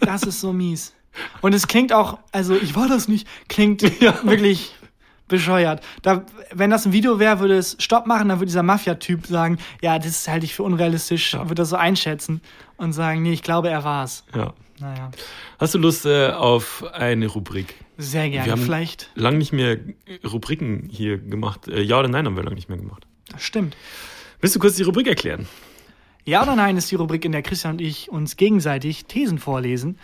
Das ist so mies. Und es klingt auch, also ich war das nicht, klingt wirklich bescheuert. Da, wenn das ein Video wäre, würde es Stopp machen, dann würde dieser Mafia-Typ sagen, ja, das halte ich für unrealistisch, würde das so einschätzen und sagen, nee, ich glaube, er war's. ja. Naja, Hast du Lust äh, auf eine Rubrik? sehr gerne. Wir haben Vielleicht, lang nicht mehr Rubriken hier gemacht. Äh, ja oder nein haben wir lang nicht mehr gemacht. das stimmt. Willst du kurz die Rubrik erklären? Ja oder nein ist die Rubrik, in der Christian und ich uns gegenseitig Thesen vorlesen.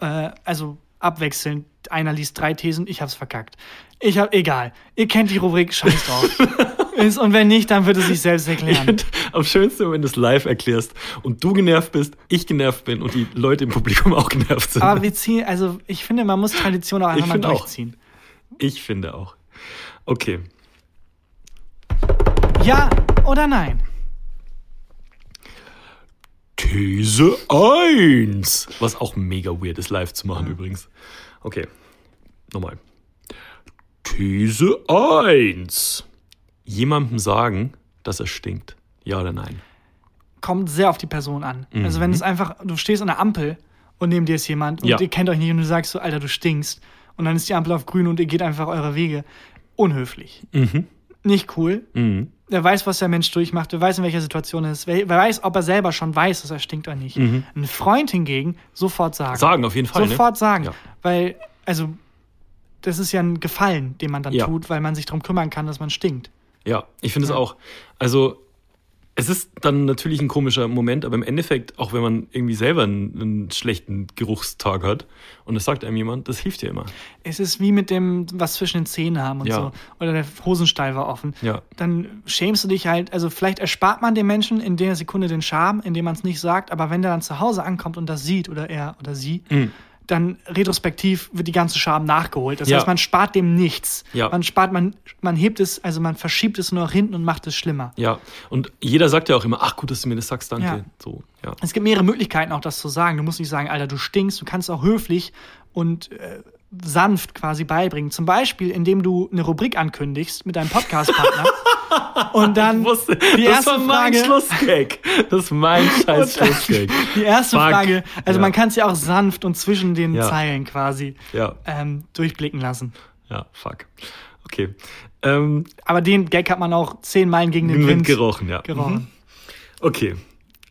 Äh, also abwechselnd. Einer liest drei Thesen, ich hab's verkackt. Ich hab, egal. Ihr kennt die Rubrik, scheiß drauf. ist und wenn nicht, dann wird es sich selbst erklären. am schönsten, wenn du es live erklärst und du genervt bist, ich genervt bin und die Leute im Publikum auch genervt sind. Aber wir ziehen, also ich finde, man muss Tradition auch einfach Ich mal finde auch. durchziehen. ich finde auch. Okay. Ja oder nein? These 1. Was auch mega weird ist, live zu machen übrigens. Okay. Nochmal. These 1. Jemandem sagen, dass er stinkt. Ja oder nein? Kommt sehr auf die Person an. Also wenn es einfach, du stehst an der Ampel und neben dir ist jemand und Ja. ihr kennt euch nicht und du sagst so, Alter, du stinkst. Und dann ist die Ampel auf grün und ihr geht einfach eure Wege. Unhöflich. Nicht cool. Mhm. Wer weiß, was der Mensch durchmacht, wer weiß, in welcher Situation er ist, wer, wer weiß, ob er selber schon weiß, dass er stinkt oder nicht. Ein Freund hingegen sofort sagen. Sagen auf jeden Fall. Sofort ne? sagen. Ja. Weil, also, das ist ja ein Gefallen, den man dann Ja. tut, weil man sich darum kümmern kann, dass man stinkt. Ja, ich finde es auch. Also, es ist dann natürlich ein komischer Moment, aber im Endeffekt, auch wenn man irgendwie selber einen, einen schlechten Geruchstag hat und das sagt einem jemand, das hilft ja immer. Es ist wie mit dem, was zwischen den Zähnen haben und Ja. so. Oder der Hosenstall war offen. Ja. Dann schämst du dich halt, also vielleicht erspart man dem Menschen in der Sekunde den Charme, indem man es nicht sagt, aber wenn der dann zu Hause ankommt und das sieht oder er oder sie, Mhm. Dann retrospektiv wird die ganze Scham nachgeholt. Das Ja. heißt, man spart dem nichts. Ja. Man spart, man, man hebt es, also man verschiebt es nur nach hinten und macht es schlimmer. Ja, und jeder sagt ja auch immer, ach gut, dass du mir das sagst, danke. Ja. So, ja. Es gibt mehrere Möglichkeiten, auch das zu sagen. Du musst nicht sagen, Alter, du stinkst. Du kannst auch höflich und äh, sanft quasi beibringen. Zum Beispiel, indem du eine Rubrik ankündigst mit deinem Podcast-Partner. und dann wusste, die das erste war mein Frage. Schlussgag. Das ist mein scheiß Schlussgag. Die erste Fuck. Frage, also Ja. man kann es ja auch sanft und zwischen den Ja. Zeilen quasi Ja, ähm, durchblicken lassen. ja, fuck. Okay. Ähm, Aber den Gag hat man auch zehn Meilen gegen den Wind Wind gerochen, ja. gerochen. Mhm. Okay.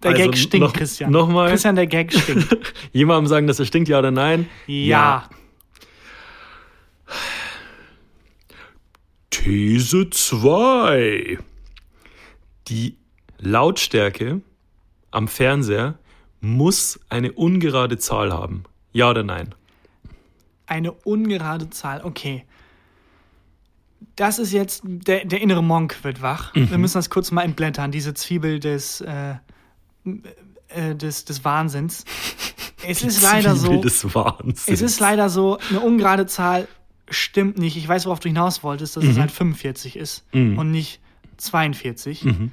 Der Also Gag stinkt, noch, Christian. Nochmal. Christian, der Gag stinkt. Jemandem sagen, dass er stinkt, ja oder nein? ja. These 2. Die Lautstärke am Fernseher muss eine ungerade Zahl haben. Ja oder nein? Eine ungerade Zahl, okay. Das ist jetzt, der, der innere Monk wird wach. Mhm. Wir müssen das kurz mal entblättern, diese Zwiebel des, äh, äh, des, des Wahnsinns. Es ist leider Zwiebel so, Des Wahnsinns. es ist leider so, eine ungerade Zahl stimmt nicht. Ich weiß, worauf du hinaus wolltest, dass es halt 45 ist Mhm. und nicht 42. Mhm.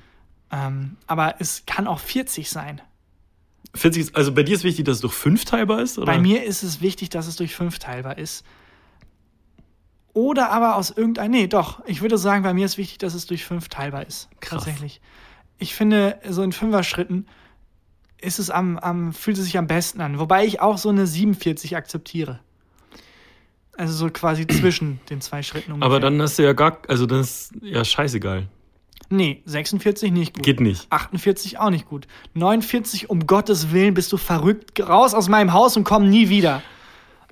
Ähm, aber es kann auch 40 sein. 40 ist, also bei dir ist wichtig, dass es durch 5 teilbar ist? Oder? Bei mir ist es wichtig, dass es durch fünf teilbar ist. Oder aber aus irgendein. Nee, doch. Ich würde sagen, bei mir ist wichtig, dass es durch fünf teilbar ist. Krass. Tatsächlich. Ich finde, so in Fünfer-Schritten ist es am, am, fühlt es sich am besten an. Wobei ich auch so eine 47 akzeptiere. Also so quasi zwischen den zwei Schritten ungefähr. Aber dann hast du ja gar, also das ist ja scheißegal. Nee, 46 nicht gut. Geht nicht. 48 auch nicht gut. 49, um Gottes Willen, bist du verrückt. Raus aus meinem Haus und komm nie wieder.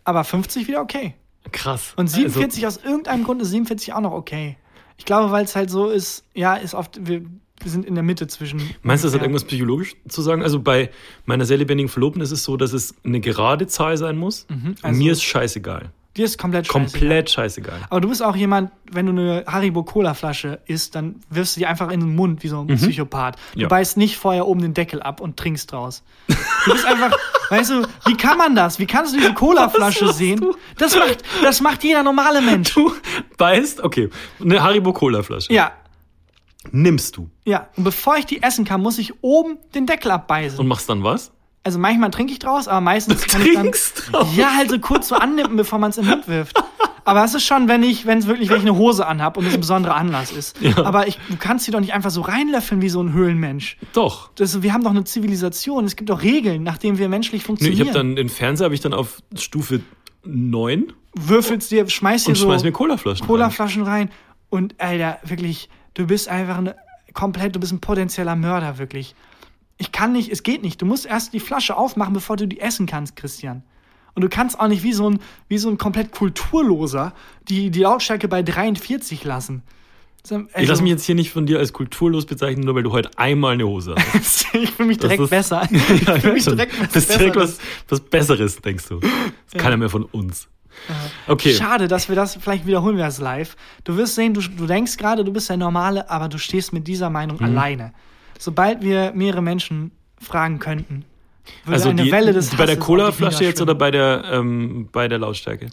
Aber 50 wieder okay. Krass. Und Also, 47 aus irgendeinem Grund ist 47 auch noch okay. Ich glaube, weil es halt so ist, ja, ist oft, wir, wir sind in der Mitte zwischen. Meinst du, das hat irgendwas psychologisch zu sagen? Also bei meiner sehr lebendigen Verlobten ist es so, dass es eine gerade Zahl sein muss. Und also- mir ist scheißegal. Dir ist komplett scheißegal. Komplett scheißegal. Aber du bist auch jemand, wenn du eine Haribo Cola Flasche isst, dann wirfst du die einfach in den Mund wie so ein Psychopath. Du Mhm. Ja. beißt nicht vorher oben den Deckel ab und trinkst draus. Du bist einfach, weißt du, wie kann man das? Wie kannst du diese Cola Flasche sehen? Das macht, das macht jeder normale Mensch. Du beißt, okay, eine Haribo Cola Flasche. Ja, Nimmst du ja. Und bevor ich die essen kann, muss ich oben den Deckel abbeißen. und machst dann was? Also manchmal trinke ich draus, aber meistens kann ich dann. Trinkst draus? Ja, halt so kurz so annippen, bevor man es in den Mund wirft. Aber es ist schon, wenn ich, wenn es wirklich, wenn ich eine Hose anhab und es ein besonderer Anlass ist. Aber ich, du kannst sie doch nicht einfach so reinlöffeln wie so ein Höhlenmensch. Doch. Das, wir haben doch eine Zivilisation. Es gibt doch Regeln, nach denen wir menschlich Nee, ich funktionieren. habe dann den Fernseher habe ich dann auf Stufe 9 Würfelst dir, schmeißt dir und so schmeiß mir Colaflaschen. rein. Colaflaschen rein. Und Alter, wirklich, du bist einfach eine, komplett, du bist ein potenzieller Mörder, wirklich. Ich kann nicht, es geht nicht. Du musst erst die Flasche aufmachen, bevor du die essen kannst, Christian. Und du kannst auch nicht wie so ein, wie so ein komplett Kulturloser die, die Lautstärke bei 43 lassen. So, Ich also- lasse mich jetzt hier nicht von dir als kulturlos bezeichnen, nur weil du heute einmal eine Hose hast. ich fühle mich direkt ist- besser. ja, ich fühle mich direkt was das ist direkt was, Besseres. was Besseres, denkst du. Das ist keiner mehr von uns. Okay. Schade, dass wir das, vielleicht wiederholen wir das live. Du wirst sehen, du, du denkst gerade, du bist der Normale, aber du stehst mit dieser Meinung Mhm. alleine. Sobald wir mehrere Menschen fragen könnten, würde Also eine die, Welle des bei der die Cola-Flasche jetzt oder bei der, ähm, bei der Lautstärke?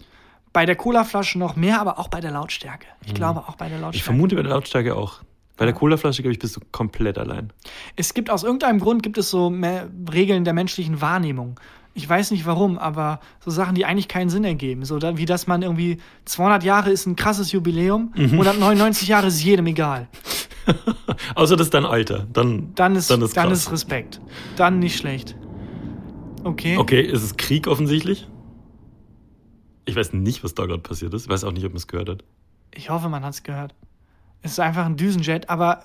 Bei der Colaflasche noch mehr, aber auch bei der Lautstärke. Ich glaube auch bei der Lautstärke. Mhm. Ich vermute bei der Lautstärke auch. Bei der Cola-Flasche, glaube ich, bist du komplett allein. Es gibt aus irgendeinem Grund gibt es so mehr Regeln der menschlichen Wahrnehmung. Ich weiß nicht warum, aber so Sachen, die eigentlich keinen Sinn ergeben. So da, wie dass man irgendwie 200 Jahre ist ein krasses Jubiläum, Mhm. 199 Jahre ist jedem egal. Außer das ist dein Alter. Dann, Dann ist, dann dann ist, ist, krass. Respekt. Dann nicht schlecht. Okay. Okay, ist es Krieg offensichtlich? Ich weiß nicht, was da gerade passiert ist. Ich weiß auch nicht, ob man es gehört hat. Ich hoffe, man hat es gehört. Es ist einfach ein Düsenjet, aber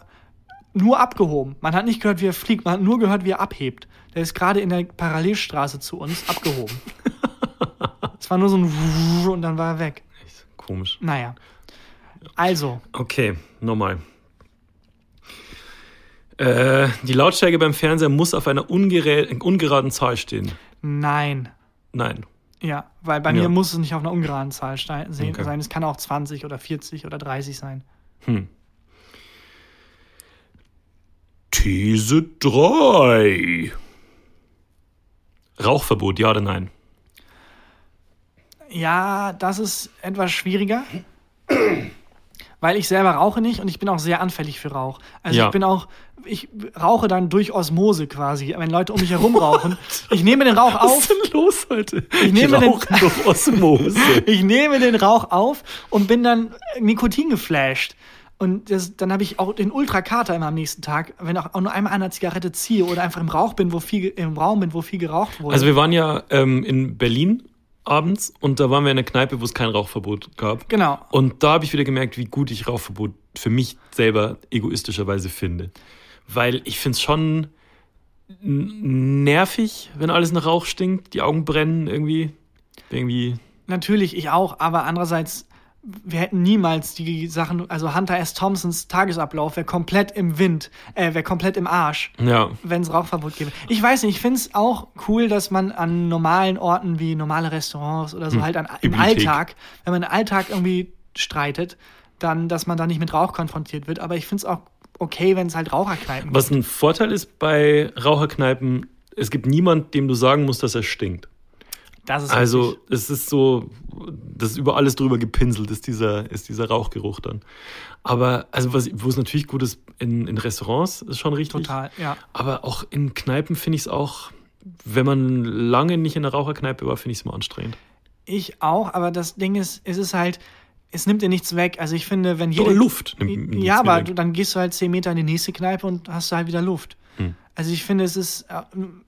nur abgehoben. Man hat nicht gehört, wie er fliegt, man hat nur gehört, wie er abhebt. Der ist gerade in der Parallelstraße zu uns abgehoben. es war nur so ein und dann war er weg. Echt komisch. Naja. Also, Okay, nochmal. Äh, die Lautstärke beim Fernseher muss auf einer ungeraden Zahl stehen. nein. Nein. Ja, weil bei Ja. mir muss es nicht auf einer ungeraden Zahl sehen- Okay. sein. Es kann auch 20 oder 40 oder 30 sein. Hm. These 3. Rauchverbot, ja oder nein? Ja, das ist etwas schwieriger. Weil ich selber rauche nicht und ich bin auch sehr anfällig für Rauch. Also Ja. ich bin auch, ich rauche dann durch Osmose quasi, wenn Leute um mich herum rauchen. Ich nehme den Rauch Was auf, ist denn los heute? Ich nehme den- rauche durch Osmose. ich nehme den Rauch auf und bin dann Nikotin geflasht. Und das, dann habe ich auch den Ultrakater immer am nächsten Tag, wenn ich auch nur einmal einer Zigarette ziehe oder einfach im Rauch bin, wo viel, im Raum bin, wo viel geraucht wurde. Also wir waren ja ähm, in Berlin abends und da waren wir in einer Kneipe, wo es kein Rauchverbot gab. genau. Und da habe ich wieder gemerkt, wie gut ich Rauchverbot für mich selber egoistischerweise finde. Weil ich finde es schon nervig, wenn alles nach Rauch stinkt, die Augen brennen irgendwie. Irgendwie. Natürlich, ich auch, aber andererseits, wir hätten niemals die Sachen, also Hunter S. Thompsons Tagesablauf wäre komplett im Wind, äh, wäre komplett im Arsch, Ja. wenn es Rauchverbot gäbe. Ich weiß nicht, ich finde es auch cool, dass man an normalen Orten wie normale Restaurants oder so Hm, halt an, im Bibliothek. Alltag, wenn man im Alltag irgendwie streitet, dann, dass man da nicht mit Rauch konfrontiert wird. Aber ich finde es auch okay, wenn es halt Raucherkneipen Was ein Vorteil ist bei Raucherkneipen, es gibt niemand, dem du sagen musst, dass er stinkt. Das ist Also richtig. es ist so, das ist über alles drüber gepinselt, ist dieser, ist dieser Rauchgeruch dann. Aber also was, wo es natürlich gut ist, in, in Restaurants ist schon richtig. total, ja. Aber auch in Kneipen finde ich es auch, wenn man lange nicht in einer Raucherkneipe war, finde ich es immer anstrengend. Ich auch, aber das Ding ist, es ist halt, es nimmt dir nichts weg. Also ich finde, wenn Doch, jede Luft nimmt- nimmt's mir ja, aber weg. du, dann gehst du halt zehn Meter in die nächste Kneipe und hast halt wieder Luft. Hm. Also ich finde, es ist äh,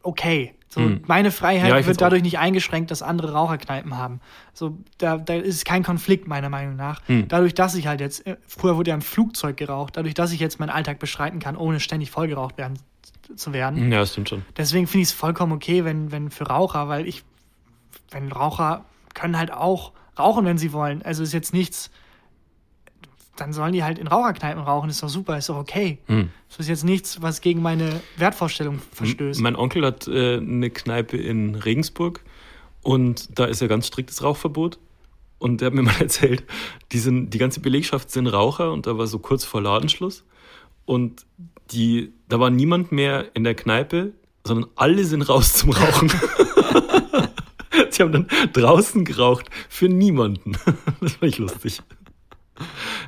okay. So, Hm. Meine Freiheit Ja, wird dadurch nicht eingeschränkt, dass andere Raucherkneipen haben. So, da, da ist kein Konflikt, meiner Meinung nach. Hm. Dadurch, dass ich halt jetzt, äh, früher wurde ja im Flugzeug geraucht, dadurch, dass ich jetzt meinen Alltag bestreiten kann, ohne ständig vollgeraucht werden, zu werden. Ja, das stimmt schon. Deswegen finde ich es vollkommen okay, wenn, wenn für Raucher, weil ich, wenn Raucher können halt auch rauchen, wenn sie wollen. Also ist jetzt nichts, dann sollen die halt in Raucherkneipen rauchen, ist doch super, ist doch okay. Hm. Das ist jetzt nichts, was gegen meine Wertvorstellung verstößt. Mein Onkel hat äh, eine Kneipe in Regensburg und da ist ja ganz striktes Rauchverbot. Und der hat mir mal erzählt, die, sind, die ganze Belegschaft sind Raucher und da war so kurz vor Ladenschluss. Und die, da war niemand mehr in der Kneipe, sondern alle sind raus zum Rauchen. Sie haben dann draußen geraucht für niemanden. Das fand ich lustig.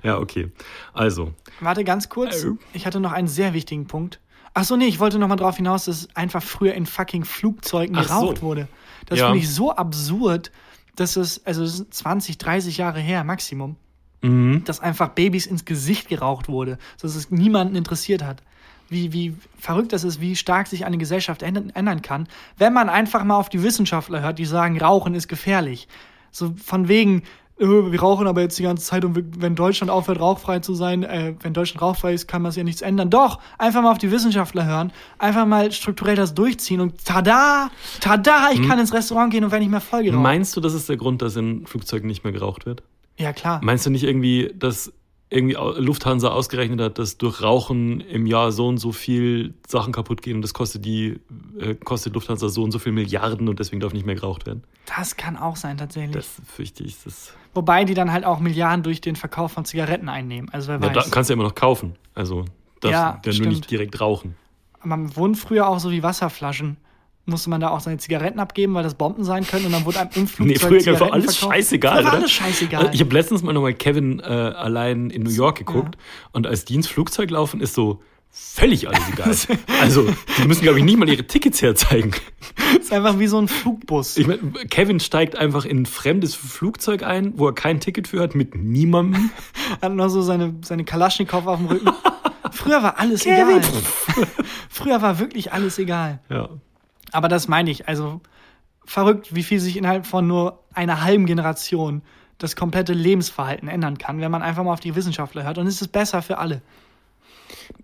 Ja, okay. Also, Warte ganz kurz, ich hatte noch einen sehr wichtigen Punkt. Ach so, nee, ich wollte noch mal drauf hinaus, dass einfach früher in fucking Flugzeugen Ach so. geraucht wurde. Das Ja. finde ich so absurd, dass es, also ist 20, 30 Jahre her, Maximum. mhm. dass einfach Babys ins Gesicht geraucht wurde, dass es niemanden interessiert hat. Wie, wie verrückt das ist, wie stark sich eine Gesellschaft ändern, kann, wenn man einfach mal auf die Wissenschaftler hört, die sagen, Rauchen ist gefährlich. So von wegen, wir rauchen aber jetzt die ganze Zeit und wenn Deutschland aufhört, rauchfrei zu sein, äh, wenn Deutschland rauchfrei ist, kann man es ja nichts ändern. Doch, einfach mal auf die Wissenschaftler hören, einfach mal strukturell das durchziehen und tada, tada, ich kann ins Restaurant gehen und werde nicht mehr voll geraucht. meinst du, das ist der Grund, dass in Flugzeugen nicht mehr geraucht wird? ja, klar. Meinst du nicht irgendwie, dass irgendwie Lufthansa ausgerechnet hat, dass durch Rauchen im Jahr so und so viel Sachen kaputt gehen und das kostet die, äh, kostet Lufthansa so und so viel Milliarden und deswegen darf nicht mehr geraucht werden. Das kann auch sein, tatsächlich. Das fürchte ich. Das, Wobei die dann halt auch Milliarden durch den Verkauf von Zigaretten einnehmen. Also wer ja, da weiß. kannst du ja immer noch kaufen. Also darfst Ja, ja, nur nicht direkt rauchen. man wurden früher auch so wie Wasserflaschen. Musste man da auch seine Zigaretten abgeben, weil das Bomben sein können und dann wurde einem im Flugzeug Nee, früher war Zigaretten alles verkauft. scheißegal. Früher war oder? alles scheißegal. Ich habe letztens mal nochmal Kevin äh, allein in New York geguckt und als die ins Flugzeug laufen, ist so völlig alles egal. also, die müssen, glaube ich, nicht mal ihre Tickets herzeigen. ist einfach wie so ein Flugbus. Ich mein, Kevin steigt einfach in ein fremdes Flugzeug ein, wo er kein Ticket für hat, mit niemandem. Hat noch so seine, seine Kalaschnikow auf dem Rücken. Früher war alles egal. Früher war wirklich alles egal. Ja. Aber das meine ich. Also verrückt, wie viel sich innerhalb von nur einer halben Generation das komplette Lebensverhalten ändern kann, wenn man einfach mal auf die Wissenschaftler hört. Und es ist besser für alle.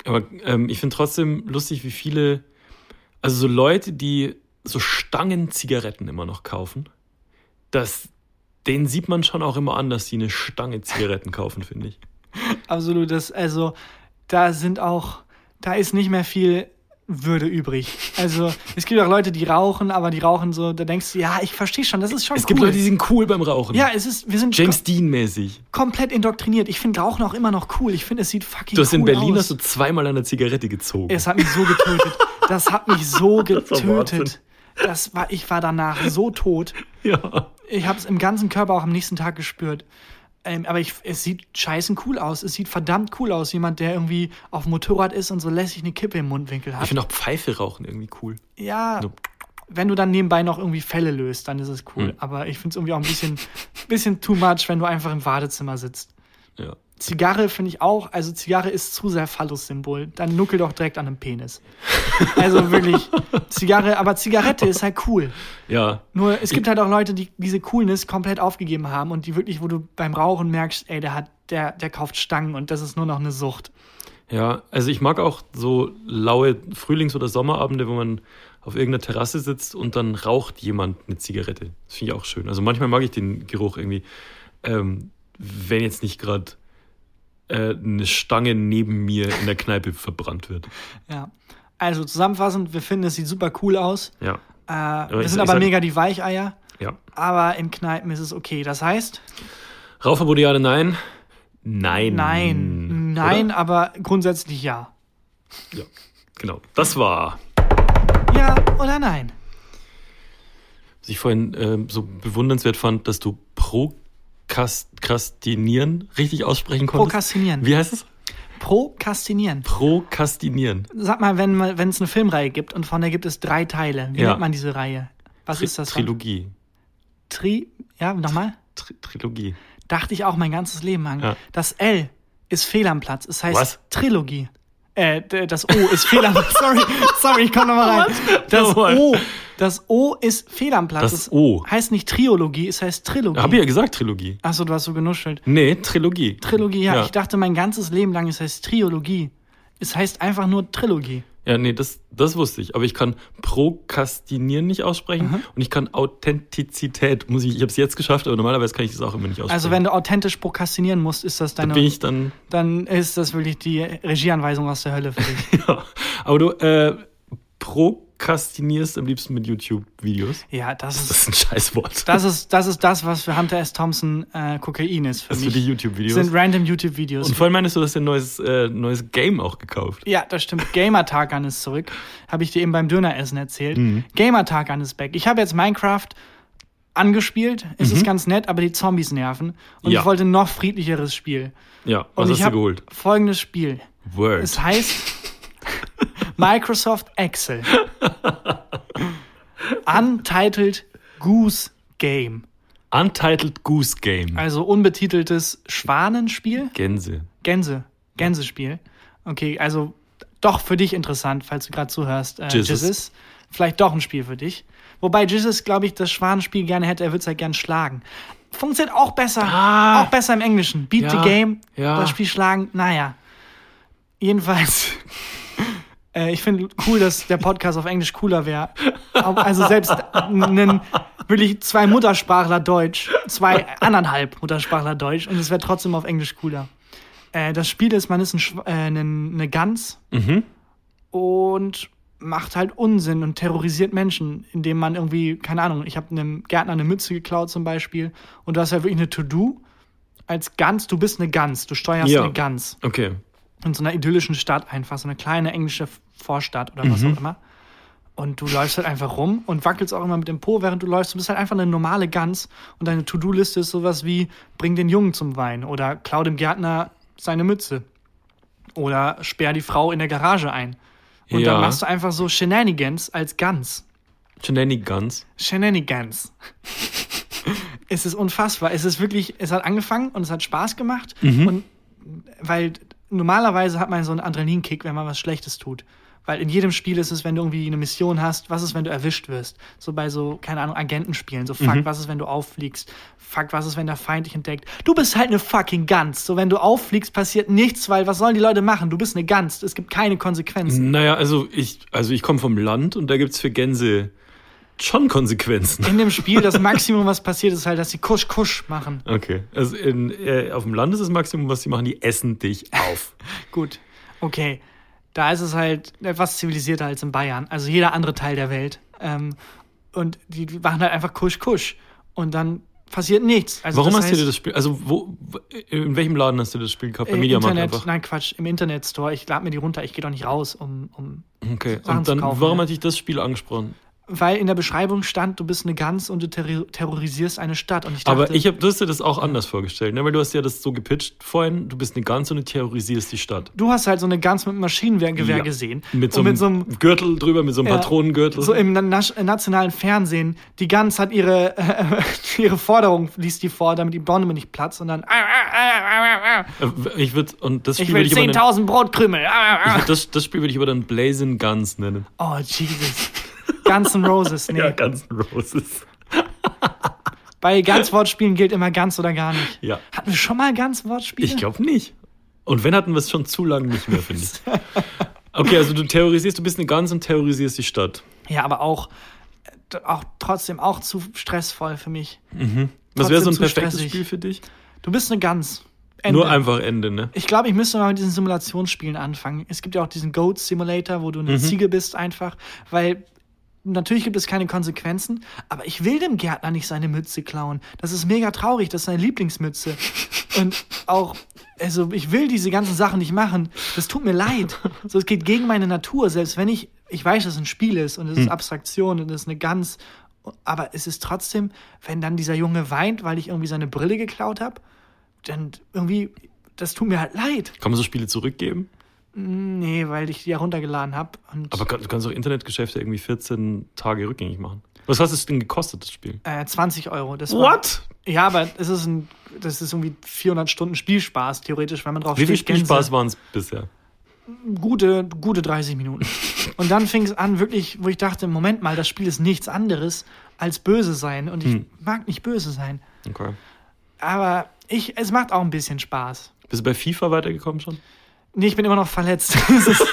Aber ähm, ich finde trotzdem lustig, wie viele, also so Leute, die so Stangen Zigaretten immer noch kaufen, das, denen sieht man schon auch immer an, dass die eine Stange Zigaretten kaufen, finde ich. Absolut. Das, also, da sind auch, da ist nicht mehr viel Würde übrig. Also, es gibt auch Leute, die rauchen, aber die rauchen so, da denkst du, ja, ich verstehe schon, das ist schon Es cool. gibt Leute, die sind cool beim Rauchen. ja, es ist, wir sind James Dean-mäßig. kom komplett indoktriniert. Ich finde Rauchen auch immer noch cool. Ich finde, es sieht fucking Du hast cool in Berlin aus. hast du zweimal an der Zigarette gezogen. Es hat mich so getötet. Das hat mich so getötet. Das war, ich war danach so tot. ja. Ich habe es im ganzen Körper auch am nächsten Tag gespürt. Ähm, aber ich, es sieht scheißen cool aus. Es sieht verdammt cool aus. Jemand, der irgendwie auf dem Motorrad ist und so lässig eine Kippe im Mundwinkel Ich hat. finde auch Pfeife rauchen irgendwie cool. Ja, So. wenn du dann nebenbei noch irgendwie Fälle löst, dann ist es cool. Hm. Aber ich finde es irgendwie auch ein bisschen, bisschen too much, wenn du einfach im Badezimmer sitzt. Ja. Zigarre finde ich auch, also Zigarre ist zu sehr Phallus-Symbol. Dann nuckel doch direkt an einem Penis. Also wirklich, Zigarre, aber Zigarette ist halt cool. Ja. Nur es gibt halt auch Leute, die diese Coolness komplett aufgegeben haben und die wirklich, wo du beim Rauchen merkst, ey, der hat, der, der kauft Stangen und das ist nur noch eine Sucht. Ja, also ich mag auch so laue Frühlings- oder Sommerabende, wo man auf irgendeiner Terrasse sitzt und dann raucht jemand eine Zigarette. Das finde ich auch schön. Also manchmal mag ich den Geruch irgendwie, ähm, wenn jetzt nicht gerade äh, eine Stange neben mir in der Kneipe verbrannt wird. Ja. Also zusammenfassend, wir finden, es sieht super cool aus. Ja, Äh, wir ich- sind aber sag- mega die Weicheier, ja. aber in Kneipen ist es okay. Das heißt, oder nein? Nein. nein, nein, Oder? aber grundsätzlich ja. Ja, genau. Das war, Ja oder nein? was ich vorhin ähm, so bewundernswert fand, dass du Prokrastinieren richtig aussprechen konntest. Prokrastinieren. Wie heißt es? Prokrastinieren. Prokrastinieren. Sag mal, wenn wenn es eine Filmreihe gibt und von der gibt es drei Teile, wie Ja. nennt man diese Reihe? Was Tri ist das? dann? Trilogie. Tri ja, nochmal? Tri Trilogie. Dachte ich auch mein ganzes Leben lang. Ja. Das L ist fehl am Platz. Es heißt Was? Trilogie. Äh, das O ist fehl am Platz. Sorry, sorry, ich komm nochmal rein. Das. O, das O ist fehl am Platz. Das O. heißt nicht Triologie, es heißt Trilogie. Hab ich ja gesagt, Trilogie. Achso, du hast so genuschelt. Nee, Trilogie. Trilogie, ja, Ich dachte mein ganzes Leben lang, es heißt Triologie. Es heißt einfach nur Trilogie. Ja, nee, das, das wusste ich. Aber ich kann Prokrastinieren nicht aussprechen und ich kann Authentizität, muss ich, ich habe es jetzt geschafft, aber normalerweise kann ich das auch immer nicht aussprechen. Also wenn du authentisch prokrastinieren musst, ist das da deine, bin ich dann, dann ist das wirklich die Regieanweisung aus der Hölle für dich. ja. Aber du äh, prokrastinierst am liebsten mit YouTube-Videos. ja, das Das ist ist ein Scheißwort. das ist das ist das, was für Hunter S. Thompson äh, Kokain ist für Das ist für mich. die YouTube-Videos. sind random YouTube-Videos. Und vorhin meinst du, du hast dir ein neues, äh, neues Game auch gekauft. Ja, das stimmt. Gamer Tarkan ist zurück. Habe ich dir eben beim Döneressen erzählt. Mhm. Gamer Tarkan ist back. Ich habe jetzt Minecraft angespielt. Es ist ganz nett, aber die Zombies nerven. Und Mhm. Ja. ich wollte ein noch friedlicheres Spiel. Ja, was Und hast du geholt? folgendes Spiel. Word. Es heißt Microsoft Excel. Untitled Goose Game. Untitled Goose Game. Also unbetiteltes Schwanenspiel. Gänse. Gänse. Gänsespiel. Okay, also doch für dich interessant, falls du gerade zuhörst. Äh, Jesus. Jesus. Vielleicht doch ein Spiel für dich. Wobei Jesus, glaube ich, das Schwanenspiel gerne hätte, er würde es halt gern schlagen. Funktioniert auch besser. Ah. Auch besser im Englischen. Beat Ja, the Game, ja. das Spiel schlagen, naja. Jedenfalls, äh, ich finde cool, dass der Podcast auf Englisch cooler wäre. Also selbst einen, wirklich zwei Muttersprachler Deutsch, zwei anderthalb Muttersprachler Deutsch und es wäre trotzdem auf Englisch cooler. Äh, das Spiel ist, man ist ein, äh, eine, Gans Mhm. und macht halt Unsinn und terrorisiert Menschen, indem man irgendwie, keine Ahnung, ich habe einem Gärtner eine Mütze geklaut zum Beispiel und du hast halt wirklich eine To-Do als Gans, du bist eine Gans, du steuerst Ja. eine Gans Okay. In so einer idyllischen Stadt einfach, so eine kleine englische Vorstadt oder was auch immer. Und du läufst halt einfach rum und wackelst auch immer mit dem Po, während du läufst. Du bist halt einfach eine normale Gans und deine To-Do-Liste ist sowas wie, bring den Jungen zum Wein oder klau dem Gärtner seine Mütze oder sperr die Frau in der Garage ein. Und Ja. dann machst du einfach so Shenanigans als Gans. Shenanigans. Shenanigans. es ist unfassbar. Es ist wirklich, es hat angefangen und es hat Spaß gemacht. Mhm. Und weil normalerweise hat man so einen Adrenalinkick, wenn man was Schlechtes tut. Weil in jedem Spiel ist es, wenn du irgendwie eine Mission hast, was ist, wenn du erwischt wirst? So bei so, keine Ahnung, Agentenspielen. So, Mhm. fuck, was ist, wenn du auffliegst? Fuck, was ist, wenn der Feind dich entdeckt? Du bist halt eine fucking Gans. So, wenn du auffliegst, passiert nichts, weil was sollen die Leute machen? Du bist eine Gans. Es gibt keine Konsequenzen. Naja, also ich, also ich komme vom Land und da gibt's für Gänse schon Konsequenzen. In dem Spiel, das Maximum, was passiert, ist halt, dass sie Kusch-Kusch machen. Okay. Also in, äh, auf dem Land ist das Maximum, was sie machen, die essen dich auf. Gut, okay. Da ist es halt etwas zivilisierter als in Bayern. Also jeder andere Teil der Welt. Ähm, und die die machen halt einfach Kusch, Kusch. Und dann passiert nichts. Also Warum hast du dir heißt, das Spiel, also wo, in welchem Laden hast du das Spiel gekauft? Bei Im Mediamarkt Internet, einfach? nein, Quatsch, im Internetstore. Ich lade mir die runter, ich gehe doch nicht raus, um, um. Okay. Sachen Und zu dann, kaufen, warum ja. hat dich das Spiel angesprochen? Weil in der Beschreibung stand, du bist eine Gans und du terrorisierst eine Stadt. Ich dachte, Aber ich habe, du hast dir das auch anders vorgestellt, ne? Weil du hast ja das so gepitcht vorhin, du bist eine Gans und du terrorisierst die Stadt. du hast halt so eine Gans mit einem Maschinengewehr Ja. gesehen. Mit so, einem mit so einem Gürtel drüber, mit so einem Ja. Patronengürtel. So im nationalen Fernsehen. Die Gans hat ihre, äh, ihre Forderung, liest die vor, damit die Bombe nicht platzt und dann. Äh, ich würde und das Spiel will ich dann, 10.000 Brotkrümel. das, das Spiel würde ich aber dann Blazing Guns nennen. Oh, Jesus. Guns N' Roses. Nee. Ja, Guns N' Roses. Bei Guns-Wortspielen gilt immer ganz oder gar nicht. Ja. Hatten wir schon mal Guns-Wortspiele? Ich glaube nicht. Und wenn hatten wir es schon zu lange nicht mehr, finde ich. Okay, also du terrorisierst, du bist eine Gans und terrorisierst die Stadt. Ja, aber auch, äh, auch trotzdem auch zu stressvoll für mich. Was wäre so ein perfektes stressig. Spiel für dich? Du bist eine Gans. Ende. Nur einfach Ende, ne? Ich glaube, ich müsste mal mit diesen Simulationsspielen anfangen. Es gibt ja auch diesen Goat Simulator, wo du Mhm. eine Ziege bist einfach, weil natürlich gibt es keine Konsequenzen, aber ich will dem Gärtner nicht seine Mütze klauen. Das ist mega traurig, das ist seine Lieblingsmütze. Und auch, also ich will diese ganzen Sachen nicht machen. Das tut mir leid. So, es geht gegen meine Natur, selbst wenn ich, ich weiß, dass es ein Spiel ist und es Hm. ist Abstraktion und es ist eine ganz, aber es ist trotzdem, wenn dann dieser Junge weint, weil ich irgendwie seine Brille geklaut habe, dann irgendwie, das tut mir halt leid. Kann man so Spiele zurückgeben? Nee, weil ich die ja runtergeladen habe. Aber kann- du kannst auch Internetgeschäfte irgendwie 14 Tage rückgängig machen. Was hat es denn gekostet, das Spiel? äh, 20 Euro. Das war, What? Ja, aber es ist ein, das ist irgendwie 400 Stunden Spielspaß, theoretisch, wenn man drauf Wie viel. Spielspaß waren es bisher? Gute, gute 30 Minuten. Und dann fing es an, wirklich, wo ich dachte, Moment mal, das Spiel ist nichts anderes als böse sein. Und ich Hm. mag nicht böse sein. Okay. Aber ich, es macht auch ein bisschen Spaß. Bist du bei FIFA weitergekommen schon? Nee, ich bin immer noch verletzt. Ist,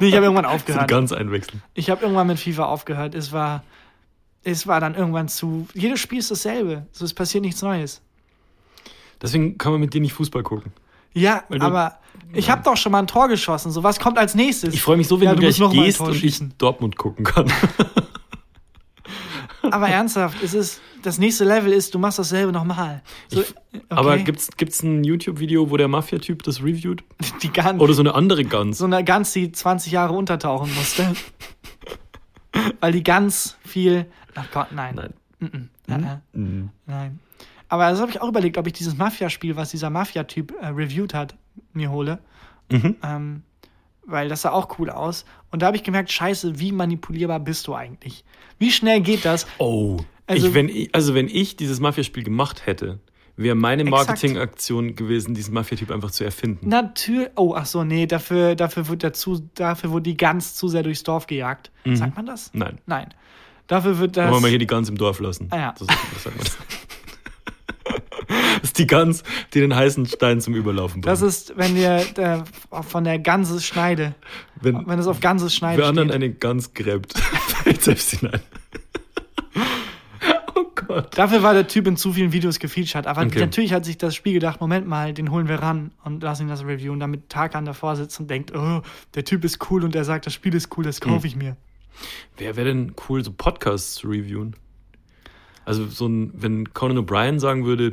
nee, ich habe irgendwann aufgehört. ganz einwechseln. Ich habe irgendwann mit FIFA aufgehört. Es war, es war dann irgendwann zu. Jedes Spiel ist dasselbe. So, es passiert nichts Neues. Deswegen kann man mit dir nicht Fußball gucken. Ja, du- aber ich habe doch schon mal ein Tor geschossen. So, was kommt als nächstes? Ich freue mich so, wenn Ja, du, du gleich gehst und ich Dortmund gucken kann. Aber ernsthaft, es ist, das nächste Level ist, du machst dasselbe nochmal. So, Ich- Aber gibt's, gibt's ein YouTube-Video, wo der Mafia-Typ das reviewt? die Gans, Oder so eine andere Gans? so eine Gans, die 20 Jahre untertauchen musste. Weil die Gans viel. Ach Gott, nein. Nein. Mhm. Äh, äh, Mhm. Nein. Aber das habe ich auch überlegt, ob ich dieses Mafia-Spiel, was dieser Mafia-Typ äh, reviewed hat, mir hole. Mhm. Ähm, weil das sah auch cool aus. Und da habe ich gemerkt, scheiße, wie manipulierbar bist du eigentlich? Wie schnell geht das? Oh. Also- ich, wenn ich, also wenn ich dieses Mafia-Spiel gemacht hätte, wäre meine. Marketingaktion gewesen, diesen Mafia-Typ einfach zu erfinden. Natürlich. Oh, ach so, nee, dafür, dafür wird der zu, dafür wurde die Gans zu sehr durchs Dorf gejagt. Sagt man das? Nein. Nein. Dafür wird das. Wollen wir hier die Gans im Dorf lassen. Ah, ja. Das, das, sagt man. das ist die Gans, die den heißen Stein zum Überlaufen bringt. das ist, wenn wir der, von der Ganses schneide, wenn, wenn es auf Ganses schneide wer anderen eine Gans gräbt, fällt selbst hinein. oh Gott. Dafür war der Typ in zu vielen Videos gefeatured. Aber Okay. natürlich hat sich das Spiel gedacht, Moment mal, den holen wir ran und lassen ihn das reviewen, damit Tarkan davor sitzt und denkt, oh, der Typ ist cool und der sagt, das Spiel ist cool, das kaufe ich mir. Wer wäre denn cool, so Podcasts zu reviewen? Also so ein, wenn Conan O'Brien sagen würde,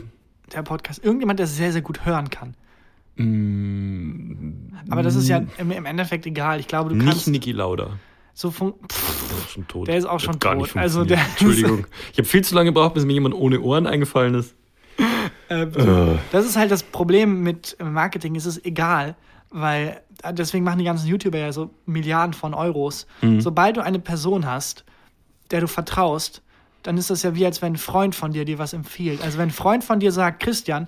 Der Podcast. Irgendjemand, der sehr, sehr gut hören kann. mm, Aber das ist ja im, im Endeffekt egal. Ich glaube, du nicht kannst Niki Lauda. So fun Pff, Der. Der ist auch schon tot. Also der- Entschuldigung. Ich habe viel zu lange gebraucht, bis mir jemand ohne Ohren eingefallen ist. äh, Äh. Das ist halt das Problem mit Marketing. Es ist egal, weil äh, deswegen machen die ganzen YouTuber ja so Milliarden von Euros. Mhm. Sobald du eine Person hast, der du vertraust, dann ist das ja wie, als wenn ein Freund von dir dir was empfiehlt. Also wenn ein Freund von dir sagt, Christian,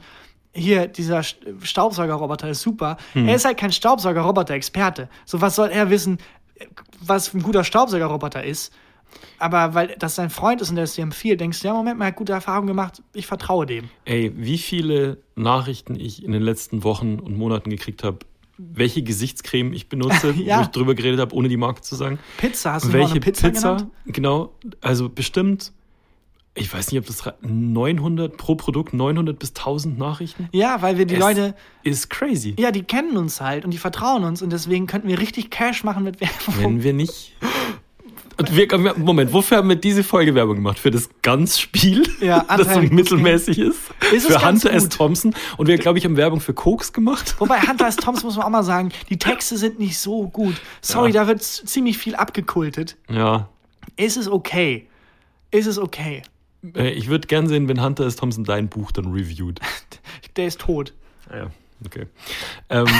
hier, dieser St- Staubsaugerroboter ist super. Mhm. Er ist halt kein Staubsaugerroboter-Experte. So, was soll er wissen, was ein guter Staubsaugerroboter ist? Aber weil das sein Freund ist und der es dir empfiehlt, denkst du, ja, Moment mal, er hat gute Erfahrungen gemacht, ich vertraue dem. Ey, wie viele Nachrichten ich in den letzten Wochen und Monaten gekriegt habe, welche Gesichtscreme ich benutze, Ja. wo ich drüber geredet habe, ohne die Marke zu sagen. Pizza, hast du welche eine Pizza, Pizza, genannt? genau, also bestimmt, ich weiß nicht, ob das re- 900 pro Produkt, 900 bis 1000 Nachrichten. Ja, weil wir die Es Leute, Ist crazy. ja, die kennen uns halt und die vertrauen uns und deswegen könnten wir richtig Cash machen mit Werbung. Wenn wir nicht. Wir, Moment, wofür haben wir diese Folge Werbung gemacht? Für das Ganz-Spiel, Ja, das so mittelmäßig ist? Ist Für ganz Hunter S. Thompson. Und wir, glaube ich, haben Werbung für Koks gemacht. Wobei Hunter S. Thompson muss man auch mal sagen, die Texte sind nicht so gut. Sorry, Ja. da wird ziemlich viel abgekultet. Ja. Ist es okay? Ist es okay? Äh, Ich würde gern sehen, wenn Hunter S. Thompson dein Buch dann reviewt. Der ist tot. Ja, okay. Ähm,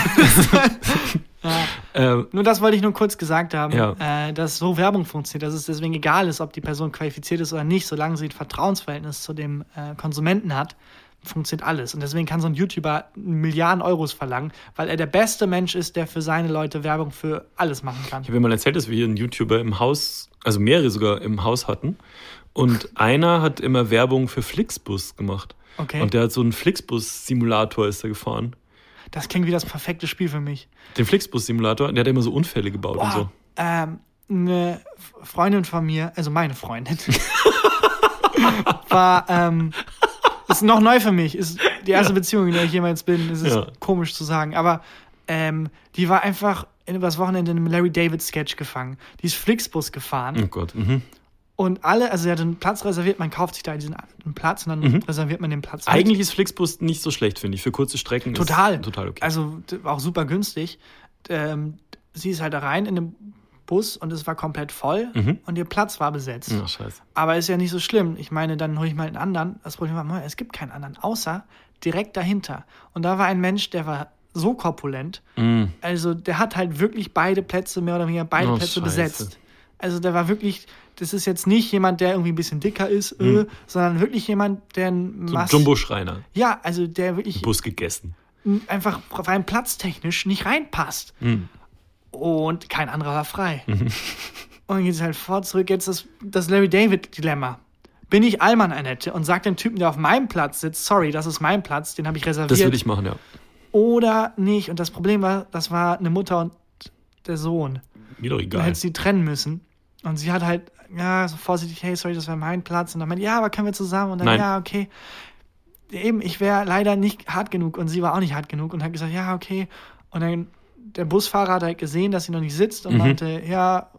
Ja. ähm, Nur das wollte ich nur kurz gesagt haben, Ja. äh, dass so Werbung funktioniert, dass es deswegen egal ist, ob die Person qualifiziert ist oder nicht, solange sie ein Vertrauensverhältnis zu dem äh, Konsumenten hat, funktioniert alles. Und deswegen kann so ein YouTuber Milliarden Euros verlangen, weil er der beste Mensch ist, der für seine Leute Werbung für alles machen kann. ich habe mir mal erzählt, dass wir hier einen YouTuber im Haus, also mehrere sogar im Haus hatten. Und einer hat immer Werbung für Flixbus gemacht. Okay. Und der hat so einen Flixbus-Simulator ist er gefahren. Das klingt wie das perfekte Spiel für mich. Den Flixbus-Simulator, der hat immer so Unfälle gebaut und so. Ähm, eine Freundin von mir, also meine Freundin, war, ähm, ist noch neu für mich, ist die erste Beziehung, in der ich jemals bin. Das ist Ja. komisch zu sagen, aber ähm, die war einfach in- übers Wochenende in einem Larry David Sketch gefangen. Die ist Flixbus gefahren Oh Gott. Mhm. Und alle, also sie hat einen Platz reserviert, man kauft sich da diesen einen Platz und dann reserviert man den Platz. mit. Eigentlich ist Flixbus nicht so schlecht, finde ich. Für kurze Strecken Total. ist total okay. Also auch super günstig. Ähm, sie ist halt da rein in den Bus und es war komplett voll Mhm. und ihr Platz war besetzt. Ach, scheiße. Aber ist ja nicht so schlimm. Ich meine, dann hole ich mal einen anderen. Das Problem war, es gibt keinen anderen, außer direkt dahinter. Und da war ein Mensch, der war so korpulent. Mm. Also der hat halt wirklich beide Plätze, mehr oder weniger beide Oh, Plätze Scheiße. besetzt. Also der war wirklich, das ist jetzt nicht jemand, der irgendwie ein bisschen dicker ist, Mhm. äh, sondern wirklich jemand, der ein So Jumbo-Schreiner. Ja, also der wirklich Bus gegessen. einfach rein platztechnisch nicht reinpasst. Mhm. Und kein anderer war frei. Und dann geht es halt vor zurück. Jetzt das, das Larry David-Dilemma. Bin ich Alman Annette und sag dem Typen, der auf meinem Platz sitzt, sorry, das ist mein Platz, den habe ich reserviert. Das würde ich machen, ja. oder nicht. Und das Problem war, das war eine Mutter und der Sohn. Mir doch egal. hätte sie trennen müssen. Und sie hat halt, ja, so vorsichtig, hey, sorry, das wäre mein Platz. Und dann meinte, ja, aber können wir zusammen? Und dann, Nein. ja, okay. Eben, ich wäre leider nicht hart genug und sie war auch nicht hart genug und hat gesagt, ja, okay. Und dann der Busfahrer hat halt gesehen, dass sie noch nicht sitzt und Mhm. meinte, ja,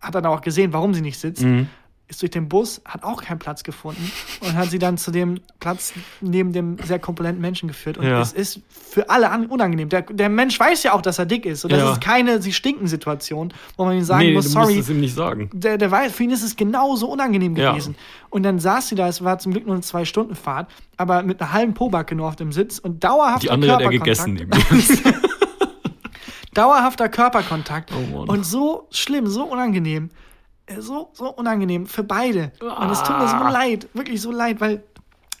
hat dann auch gesehen, warum sie nicht sitzt. Mhm. Ist durch den Bus, hat auch keinen Platz gefunden und hat sie dann zu dem Platz neben dem sehr korpulenten Menschen geführt. Und Ja. es ist für alle an- unangenehm. Der, der Mensch weiß ja auch, dass er dick ist. Und das Ja. ist keine Sie stinken Situation, wo man ihm sagen nee, muss, du sorry, es ihm nicht sagen. der, der weiß, für ihn ist es genauso unangenehm Ja. gewesen. Und dann saß sie da, es war zum Glück nur eine Zwei-Stunden-Fahrt, aber mit einer halben Pobacke nur auf dem Sitz und dauerhafter Die andere hat er gegessen. Mir. Dauerhafter Körperkontakt. Oh und so schlimm, so unangenehm. Äh, So, so unangenehm für beide. Und es tut mir so Ah. leid, wirklich so leid, weil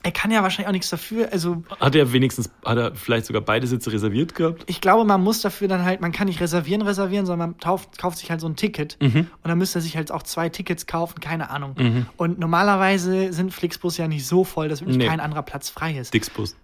er kann ja wahrscheinlich auch nichts dafür. Also hat er wenigstens, hat er vielleicht sogar beide Sitze reserviert gehabt? ich glaube, man muss dafür dann halt, man kann nicht reservieren, reservieren, sondern man kauft, kauft sich halt so ein Ticket. Mhm. Und dann müsste er sich halt auch zwei Tickets kaufen, keine Ahnung. Und normalerweise sind Flixbus ja nicht so voll, dass wirklich Nee. kein anderer Platz frei ist. Dixbus.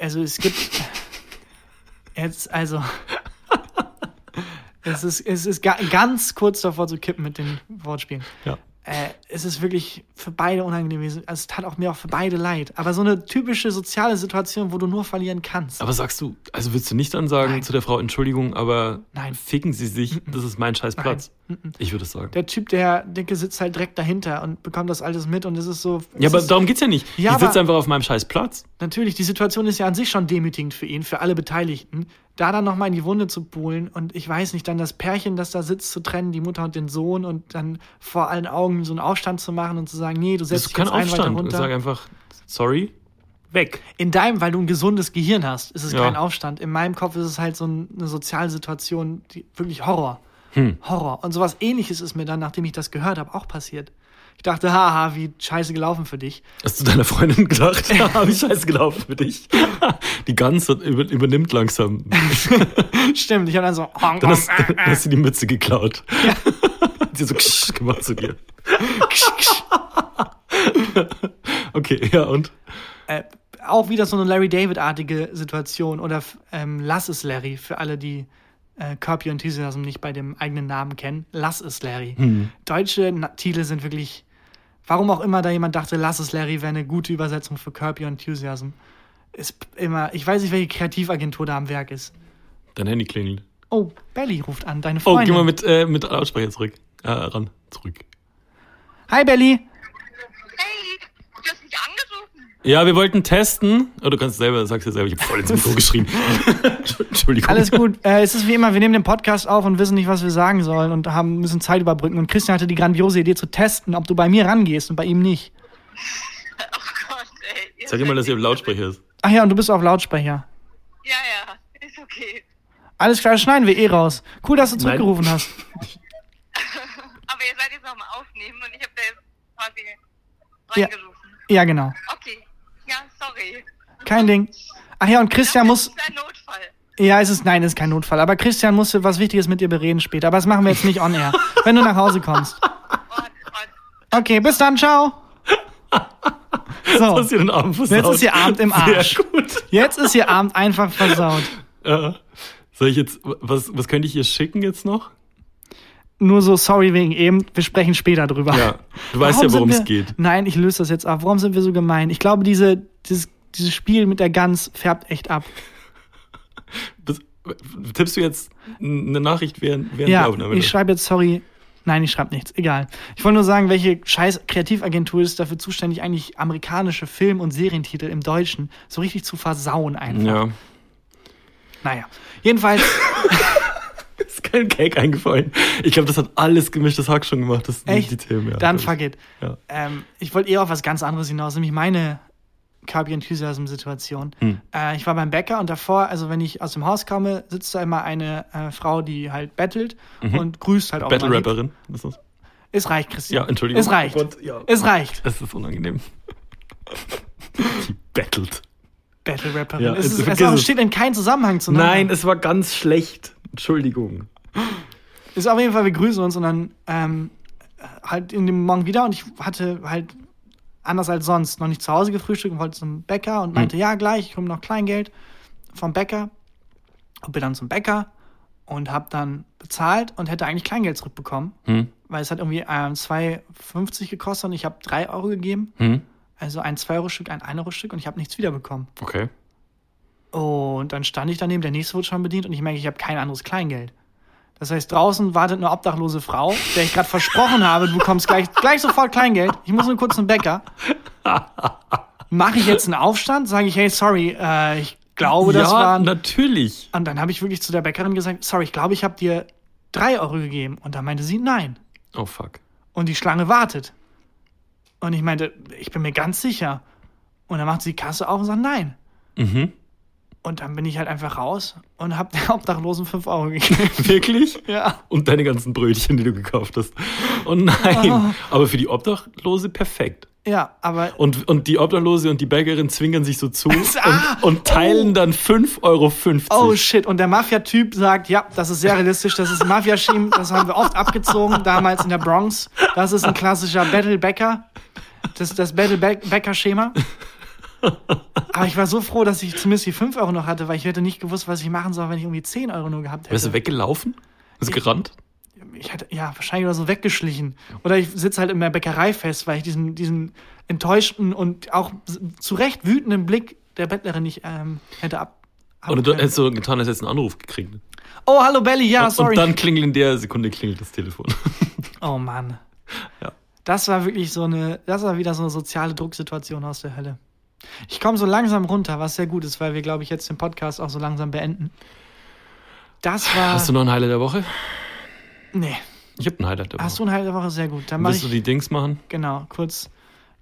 Also es gibt jetzt, also es ist, es ist ga, ganz kurz davor zu kippen mit den Wortspielen. Ja. Äh, es ist wirklich für beide unangenehm gewesen. Also es tat auch mir auch für beide leid. Aber so eine typische soziale Situation, wo du nur verlieren kannst. Aber sagst du, also würdest du nicht dann sagen Nein. zu der Frau, Entschuldigung, aber Nein. ficken Sie sich, das ist mein scheiß Platz. Ich würde es sagen. Der Typ, der Dicke, sitzt halt direkt dahinter und bekommt das alles mit und es ist so. Ja, es aber darum geht's ja nicht. Ja, ich sitze einfach auf meinem scheiß Platz. Natürlich, die Situation ist ja an sich schon demütigend für ihn, für alle Beteiligten. Da dann nochmal in die Wunde zu buhlen und ich weiß nicht, dann das Pärchen, das da sitzt, zu trennen, die Mutter und den Sohn und dann vor allen Augen so einen Aufstand zu machen und zu sagen, nee, du setzt dich jetzt ein weiter Aufstand. runter. Sag einfach, sorry, weg. In deinem, weil du ein gesundes Gehirn hast, ist es Ja. kein Aufstand. In meinem Kopf ist es halt so ein- eine soziale Situation, die wirklich Horror. Hm. Horror. Und sowas ähnliches ist mir dann, nachdem ich das gehört habe, auch passiert. Ich dachte, haha, wie scheiße gelaufen für dich. Hast du deiner Freundin gedacht? Ja, hab ich scheiße gelaufen für dich. Die Gans über, übernimmt langsam. Stimmt, ich habe dann so. Dann hast, dann hast du die Mütze geklaut. Hat sie so ksch gemacht zu dir. Okay, ja, und? äh, auch wieder so eine Larry David-artige Situation oder ähm, Lass es Larry für alle, die äh, Curb Your Enthusiasm nicht bei dem eigenen Namen kennen. Lass es Larry. Deutsche Na Titel sind wirklich, warum auch immer da jemand dachte, Lass es Larry wäre eine gute Übersetzung für Curb Your Enthusiasm. Ist immer, ich weiß nicht, welche Kreativagentur da am Werk ist. Dein Handy klingelt. Oh, Belly ruft an, deine Oh, Freundin. geh mal mit, äh, mit Lautsprecher zurück. Äh, ran, zurück. Hi Belly. Hey, du hast mich angerufen. Ja, wir wollten testen. Oh, du kannst selber, sagst ja selber, ich hab voll ins Mikro geschrien. Entschuldigung. Alles gut. Äh, es ist wie immer, wir nehmen den Podcast auf und wissen nicht, was wir sagen sollen und haben müssen Zeit überbrücken. Und Christian hatte die grandiose Idee zu testen, ob du bei mir rangehst und bei ihm nicht. Oh Gott, ey. Sag dir mal, seid dass ihr im nicht Lautsprecher ist. Ach ja, und du bist auf Lautsprecher. Ja, ja, ist okay. Alles klar, schneiden wir eh raus. Cool, dass du Nein. zurückgerufen hast. Aber ihr seid jetzt nochmal aufnehmen und ich habe da jetzt quasi Ja. reingerufen. Ja, genau. Okay. Sorry. Kein Ding. Ach ja, und Christian das muss. ist ein Notfall. Ja, es ist. Nein, es ist kein Notfall. Aber Christian musste was Wichtiges mit dir bereden später. Aber das machen wir jetzt nicht on air. wenn du nach Hause kommst. Oh Gott. Okay, bis dann, ciao. So, Hast du den Abend versaut? jetzt ist ihr Abend im Arsch. Sehr gut. Jetzt ist ihr Abend einfach versaut. Ja. Soll ich jetzt, was, was könnte ich ihr schicken jetzt noch? Nur so, sorry wegen eben. Wir sprechen später drüber. Ja, du weißt Warum ja, worum es geht. Nein, ich löse das jetzt ab. Warum sind wir so gemein? Ich glaube, diese, dieses, dieses Spiel mit der Gans färbt echt ab. Das, tippst du jetzt eine Nachricht während, während Ja, der Aufnahme? ich schreibe jetzt sorry. Nein, ich schreibe nichts. Egal. Ich wollte nur sagen, welche scheiß Kreativagentur ist dafür zuständig, eigentlich amerikanische Film- und Serientitel im Deutschen so richtig zu versauen einfach. ja. Naja. Jedenfalls, kein Cake eingefallen. Ich glaube, das hat alles gemischtes Hack schon gemacht. Das echt, die Themen, ja. dann fuck it. Ja. Ähm, ich wollte eher auf was ganz anderes hinaus, nämlich meine Your Enthusiasm-Situation. Hm. Äh, ich war beim Bäcker und davor, also wenn ich aus dem Haus komme, sitzt da immer eine äh, Frau, die halt bettelt und grüßt halt auch. Battle-Rapperin. Ist das? Es reicht, Christian. Ja, Entschuldigung. Es reicht. Oh Gott, ja. Es reicht. Es ist unangenehm. Die battelt. Battle-Rapperin. Ja, es es- ist, es steht in keinem Zusammenhang zueinander. Nein, es war ganz schlecht. Entschuldigung. Ist auf jeden Fall, wir grüßen uns und dann ähm, halt in dem Morgen wieder und ich hatte halt anders als sonst noch nicht zu Hause gefrühstückt und wollte zum Bäcker und meinte, ja, gleich, ich hole noch Kleingeld vom Bäcker und bin dann zum Bäcker und habe dann bezahlt und hätte eigentlich Kleingeld zurückbekommen, Hm? weil es hat irgendwie ähm, 2,50 gekostet und ich habe 3 Euro gegeben, Hm? also ein 2-Euro-Stück, ein 1-Euro-Stück und ich habe nichts wiederbekommen. Okay. Und dann stand ich daneben, der nächste wurde schon bedient und ich merke, ich habe kein anderes Kleingeld. Das heißt, draußen wartet eine obdachlose Frau, der ich gerade versprochen habe, du bekommst gleich, gleich sofort Kleingeld. Ich muss nur kurz zum Bäcker. Mache ich jetzt einen Aufstand? Sage ich, hey, sorry, äh, ich glaube, das ja, waren. natürlich. Und dann habe ich wirklich zu der Bäckerin gesagt, sorry, ich glaube, ich habe dir drei Euro gegeben. Und dann meinte sie, nein. Oh, fuck. Und die Schlange wartet. Und ich meinte, ich bin mir ganz sicher. Und dann macht sie die Kasse auf und sagt, nein. Mhm. Und dann bin ich halt einfach raus und habe der Obdachlosen 5 Euro gegeben. Wirklich? Ja. Und deine ganzen Brötchen, die du gekauft hast. Oh nein. Oh. Aber für die Obdachlose perfekt. Ja, aber Und, und die Obdachlose und die Bäckerin zwingern sich so zu Ah, und, und teilen oh. dann 5,50 Euro. oh shit. Und der Mafia-Typ sagt, ja, das ist sehr realistisch, das ist ein Mafia-Scheme, das haben wir oft abgezogen, damals in der Bronx. Das ist ein klassischer Battle-Bäcker. Das das Battle-Bäcker-Schema. Aber ich war so froh, dass ich zumindest die 5 Euro noch hatte, weil ich hätte nicht gewusst, was ich machen soll, wenn ich irgendwie 10 Euro nur gehabt hätte. Wärst du weggelaufen? Bist du gerannt? ich hätte, ja, wahrscheinlich oder so weggeschlichen. Oder ich sitze halt in der Bäckerei fest, weil ich diesen, diesen enttäuschten und auch zu Recht wütenden Blick der Bettlerin nicht ähm, hätte ab. Oder du hättest so getan, als hättest du einen Anruf gekriegt. Oh, hallo Belly, ja, sorry. Und dann klingelt in der Sekunde klingelt das Telefon. oh Mann. Ja. Das war wirklich so eine, das war wieder so eine soziale Drucksituation aus der Hölle. Ich komme so langsam runter, was sehr gut ist, weil wir, glaube ich, jetzt den Podcast auch so langsam beenden. Das war. Hast du noch ein Highlight der Woche? nee. Ich habe ein Highlight der Woche. Hast du eine halbe Woche sehr gut. Dann Willst ich du die Dings machen? genau kurz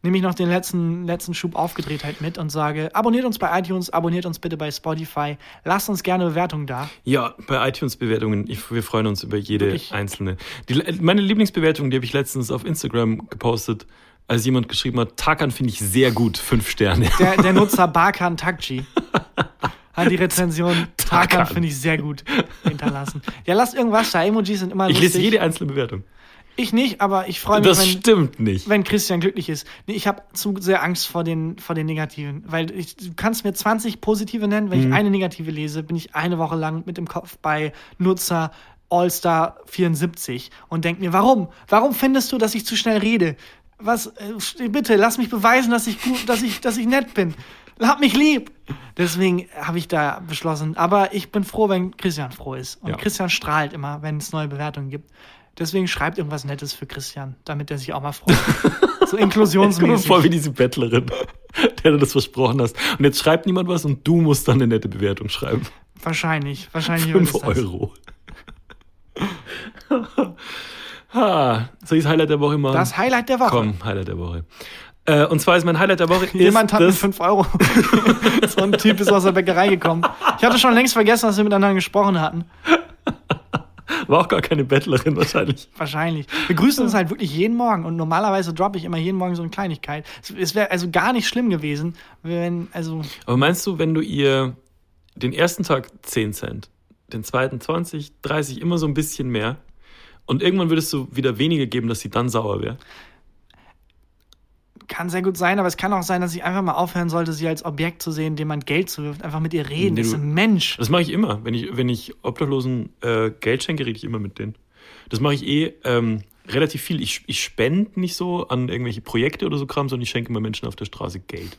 nehme ich noch den letzten letzten Schub Aufgedrehtheit mit und sage abonniert uns bei iTunes, abonniert uns bitte bei Spotify, lasst uns gerne Bewertungen da. Ja, bei iTunes-Bewertungen, wir freuen uns über jede Wirklich? einzelne. Die, meine Lieblingsbewertung, die habe ich letztens auf Instagram gepostet, als jemand geschrieben hat, Takan finde ich sehr gut, fünf Sterne. Der, der Nutzer Barkan Takji hat die Rezension Tarkan Tarkan. finde ich sehr gut hinterlassen. Ja, lasst irgendwas da. Emojis sind immer Ich lustig. lese jede einzelne Bewertung. Ich nicht, aber ich freue mich, Das wenn, stimmt nicht. wenn Christian glücklich ist. Nee, ich habe zu sehr Angst vor den, vor den Negativen. Weil ich, du kannst mir 20 positive nennen. Wenn Mhm. ich eine negative lese, bin ich eine Woche lang mit dem Kopf bei Nutzer All-Star 74 und denk mir, warum? Warum findest du, dass ich zu schnell rede? Was, äh, bitte, lass mich beweisen, dass ich gut, dass ich, dass ich nett bin. Hab mich lieb. Deswegen habe ich da beschlossen. Aber ich bin froh, wenn Christian froh ist. Und Ja. Christian strahlt immer, wenn es neue Bewertungen gibt. Deswegen schreibt irgendwas Nettes für Christian, damit er sich auch mal freut. so Jetzt komm mir inklusionsmäßig. vor wie diese Bettlerin, der du das versprochen hast. Und jetzt schreibt niemand was und du musst dann eine nette Bewertung schreiben. Wahrscheinlich, wahrscheinlich wird Fünf es das. Euro. ha, soll ich das Highlight der Woche machen? Das Highlight der Woche. Komm, Highlight der Woche. Äh, und zwar ist mein Highlight der Woche Jemand hat mir das, 5 Euro. so ein Typ ist aus der Bäckerei gekommen. Ich hatte schon längst vergessen, dass wir miteinander gesprochen hatten. war auch gar keine Bettlerin wahrscheinlich. Wahrscheinlich. Wir grüßen uns halt wirklich jeden Morgen und normalerweise droppe ich immer jeden Morgen so eine Kleinigkeit. Es, es wäre also gar nicht schlimm gewesen, wenn, also, Aber meinst du, wenn du ihr den ersten Tag 10 Cent, den zweiten 20, 30, immer so ein bisschen mehr und irgendwann würdest du wieder weniger geben, dass sie dann sauer wäre? kann sehr gut sein, aber es kann auch sein, dass ich einfach mal aufhören sollte, sie als Objekt zu sehen, dem man Geld zuwirft. Einfach mit ihr reden. Nee, das ist ein Mensch. Das mache ich immer. Wenn ich, wenn ich Obdachlosen äh, Geld schenke, rede ich immer mit denen. Das mache ich eh ähm, relativ viel. Ich, ich spende nicht so an irgendwelche Projekte oder so Kram, sondern ich schenke immer Menschen auf der Straße Geld.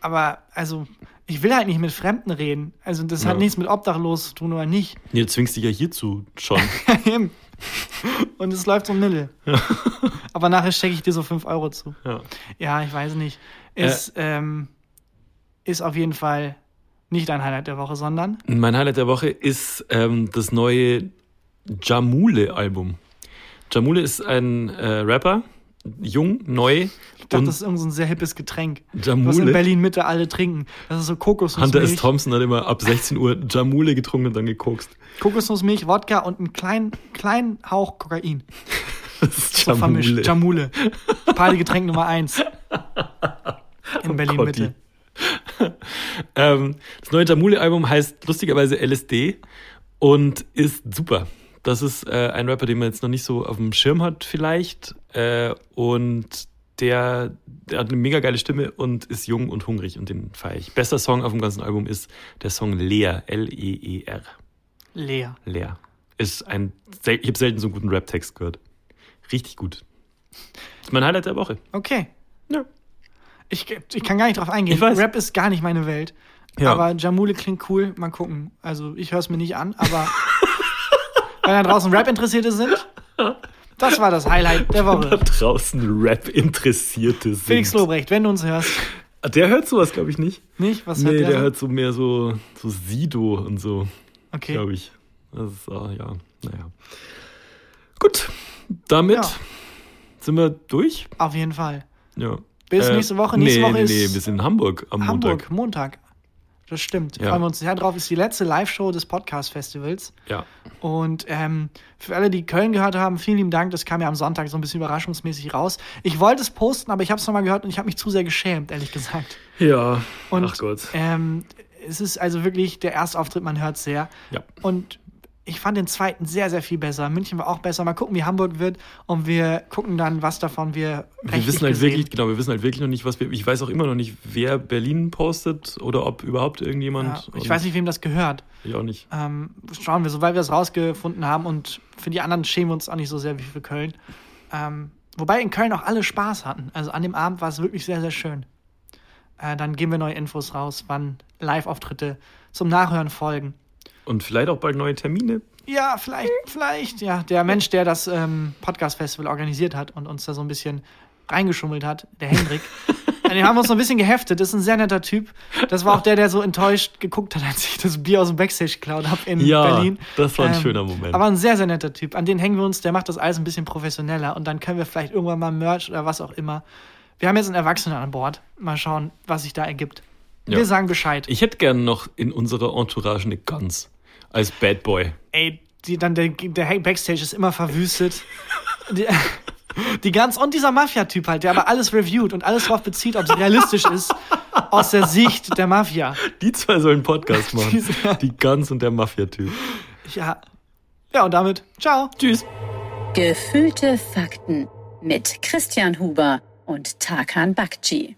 Aber, also, ich will halt nicht mit Fremden reden. Also, das hat Ja. nichts mit Obdachlos zu tun oder nicht. Nee, du zwingst dich ja hierzu schon. Und es läuft so mittel. Aber nachher stecke ich dir so 5 Euro zu. ja. Ja, ich weiß nicht. Ist, ähm, ist auf jeden Fall nicht ein Highlight der Woche, sondern Mein Highlight der Woche ist ähm, das neue Jamule-Album. Jamule ist ein äh, Rapper, jung, neu. ich dachte, das ist irgend so ein sehr hippes Getränk. Was in Jamule. Berlin Mitte alle trinken. Das ist so Kokosnussmilch. Hunter S. Thompson hat immer ab 16 Uhr Jamule getrunken und dann gekokst. Kokosnussmilch, Wodka und einen kleinen, kleinen Hauch Kokain. Das ist So vermischt. Jamule. Partygetränk Nummer eins. In Berlin Mitte. ähm, das neue Jamule-Album heißt lustigerweise LSD und ist super. Das ist äh, ein Rapper, den man jetzt noch nicht so auf dem Schirm hat, vielleicht. Äh, und der, der hat eine mega geile Stimme und ist jung und hungrig und den feiere ich. Bester Song auf dem ganzen Album ist der Song Leer, L-E-E-R. Leer. Leer. Ist ein, ich habe selten so einen guten Rap-Text gehört. Richtig gut. Das ist mein Highlight der Woche. Okay. Ja. Ich, ich kann gar nicht drauf eingehen. Ich weiß. Rap ist gar nicht meine Welt. Ja. Aber Jamule klingt cool. Mal gucken. Also, ich höre es mir nicht an, aber wenn da draußen Rap-Interessierte sind, das war das Highlight der Da Woche. draußen Rap-Interessierte sind. Felix Lobrecht, wenn du uns hörst. Der hört sowas, glaube ich, nicht. Nicht? Was nee, hört der, der? so? hört so mehr so, so Sido und so, okay. glaube ich. Das ist, ah, ja, naja. Gut, damit Ja. sind wir durch. Auf jeden Fall. Ja. Bis Äh, nächste Woche. Nächste nee, Woche nee, ist nee, wir sind in Hamburg am Hamburg, Montag. Das stimmt. Ja. Freuen wir uns sehr drauf. Ist die letzte Live-Show des Podcast-Festivals. Montag. Und ähm, für alle, die Köln gehört haben, vielen lieben Dank. Das kam ja am Sonntag so ein bisschen überraschungsmäßig raus. Ich wollte es posten, aber ich habe es nochmal gehört und ich habe mich zu sehr geschämt, ehrlich gesagt. Ja. Ja. Und, Ach Gott. Ähm, es ist also wirklich der Erstauftritt, man hört sehr. Ja. Und ich fand den zweiten sehr, sehr viel besser. München war auch besser. Mal gucken, wie Hamburg wird. Und wir gucken dann, was davon wir Wir wissen halt wirklich, genau, wir wissen halt wirklich noch nicht, was wir. Ich weiß auch immer noch nicht, wer Berlin postet oder ob überhaupt irgendjemand. Ja, ich weiß nicht, wem das gehört. Ich auch nicht. Ähm, schauen wir, sobald wir das rausgefunden haben. Und für die anderen schämen wir uns auch nicht so sehr wie für Köln. Ähm, wobei in Köln auch alle Spaß hatten. Also an dem Abend war es wirklich sehr, sehr schön. Äh, dann geben wir neue Infos raus, wann Live-Auftritte zum Nachhören folgen. Und vielleicht auch bald neue Termine. Ja, vielleicht, vielleicht, ja. Der Mensch, der das ähm, Podcast-Festival organisiert hat und uns da so ein bisschen reingeschummelt hat, der Hendrik. An den haben wir uns so ein bisschen geheftet. Das ist ein sehr netter Typ. Das war auch der, der so enttäuscht geguckt hat, als ich das Bier aus dem Backstage geklaut habe in Ja, Berlin. das war ein Ähm, schöner Moment. Aber ein sehr, sehr netter Typ. An den hängen wir uns. Der macht das alles ein bisschen professioneller. Und dann können wir vielleicht irgendwann mal Merch oder was auch immer. Wir haben jetzt einen Erwachsenen an Bord. Mal schauen, was sich da ergibt. Ja. Wir sagen Bescheid. Ich hätte gern noch in unserer Entourage eine Gans. Als Bad Boy. ey, die, dann der, der Backstage ist immer verwüstet. die, die ganz und dieser Mafia-Typ halt, der aber alles reviewt und alles darauf bezieht, ob es realistisch ist aus der Sicht der Mafia. Die zwei sollen einen Podcast machen. Diese- Die Gans und der Mafia-Typ. Ja. Ja, und damit, ciao. Tschüss. Gefühlte Fakten mit Christian Huber und Tarkan Bakci.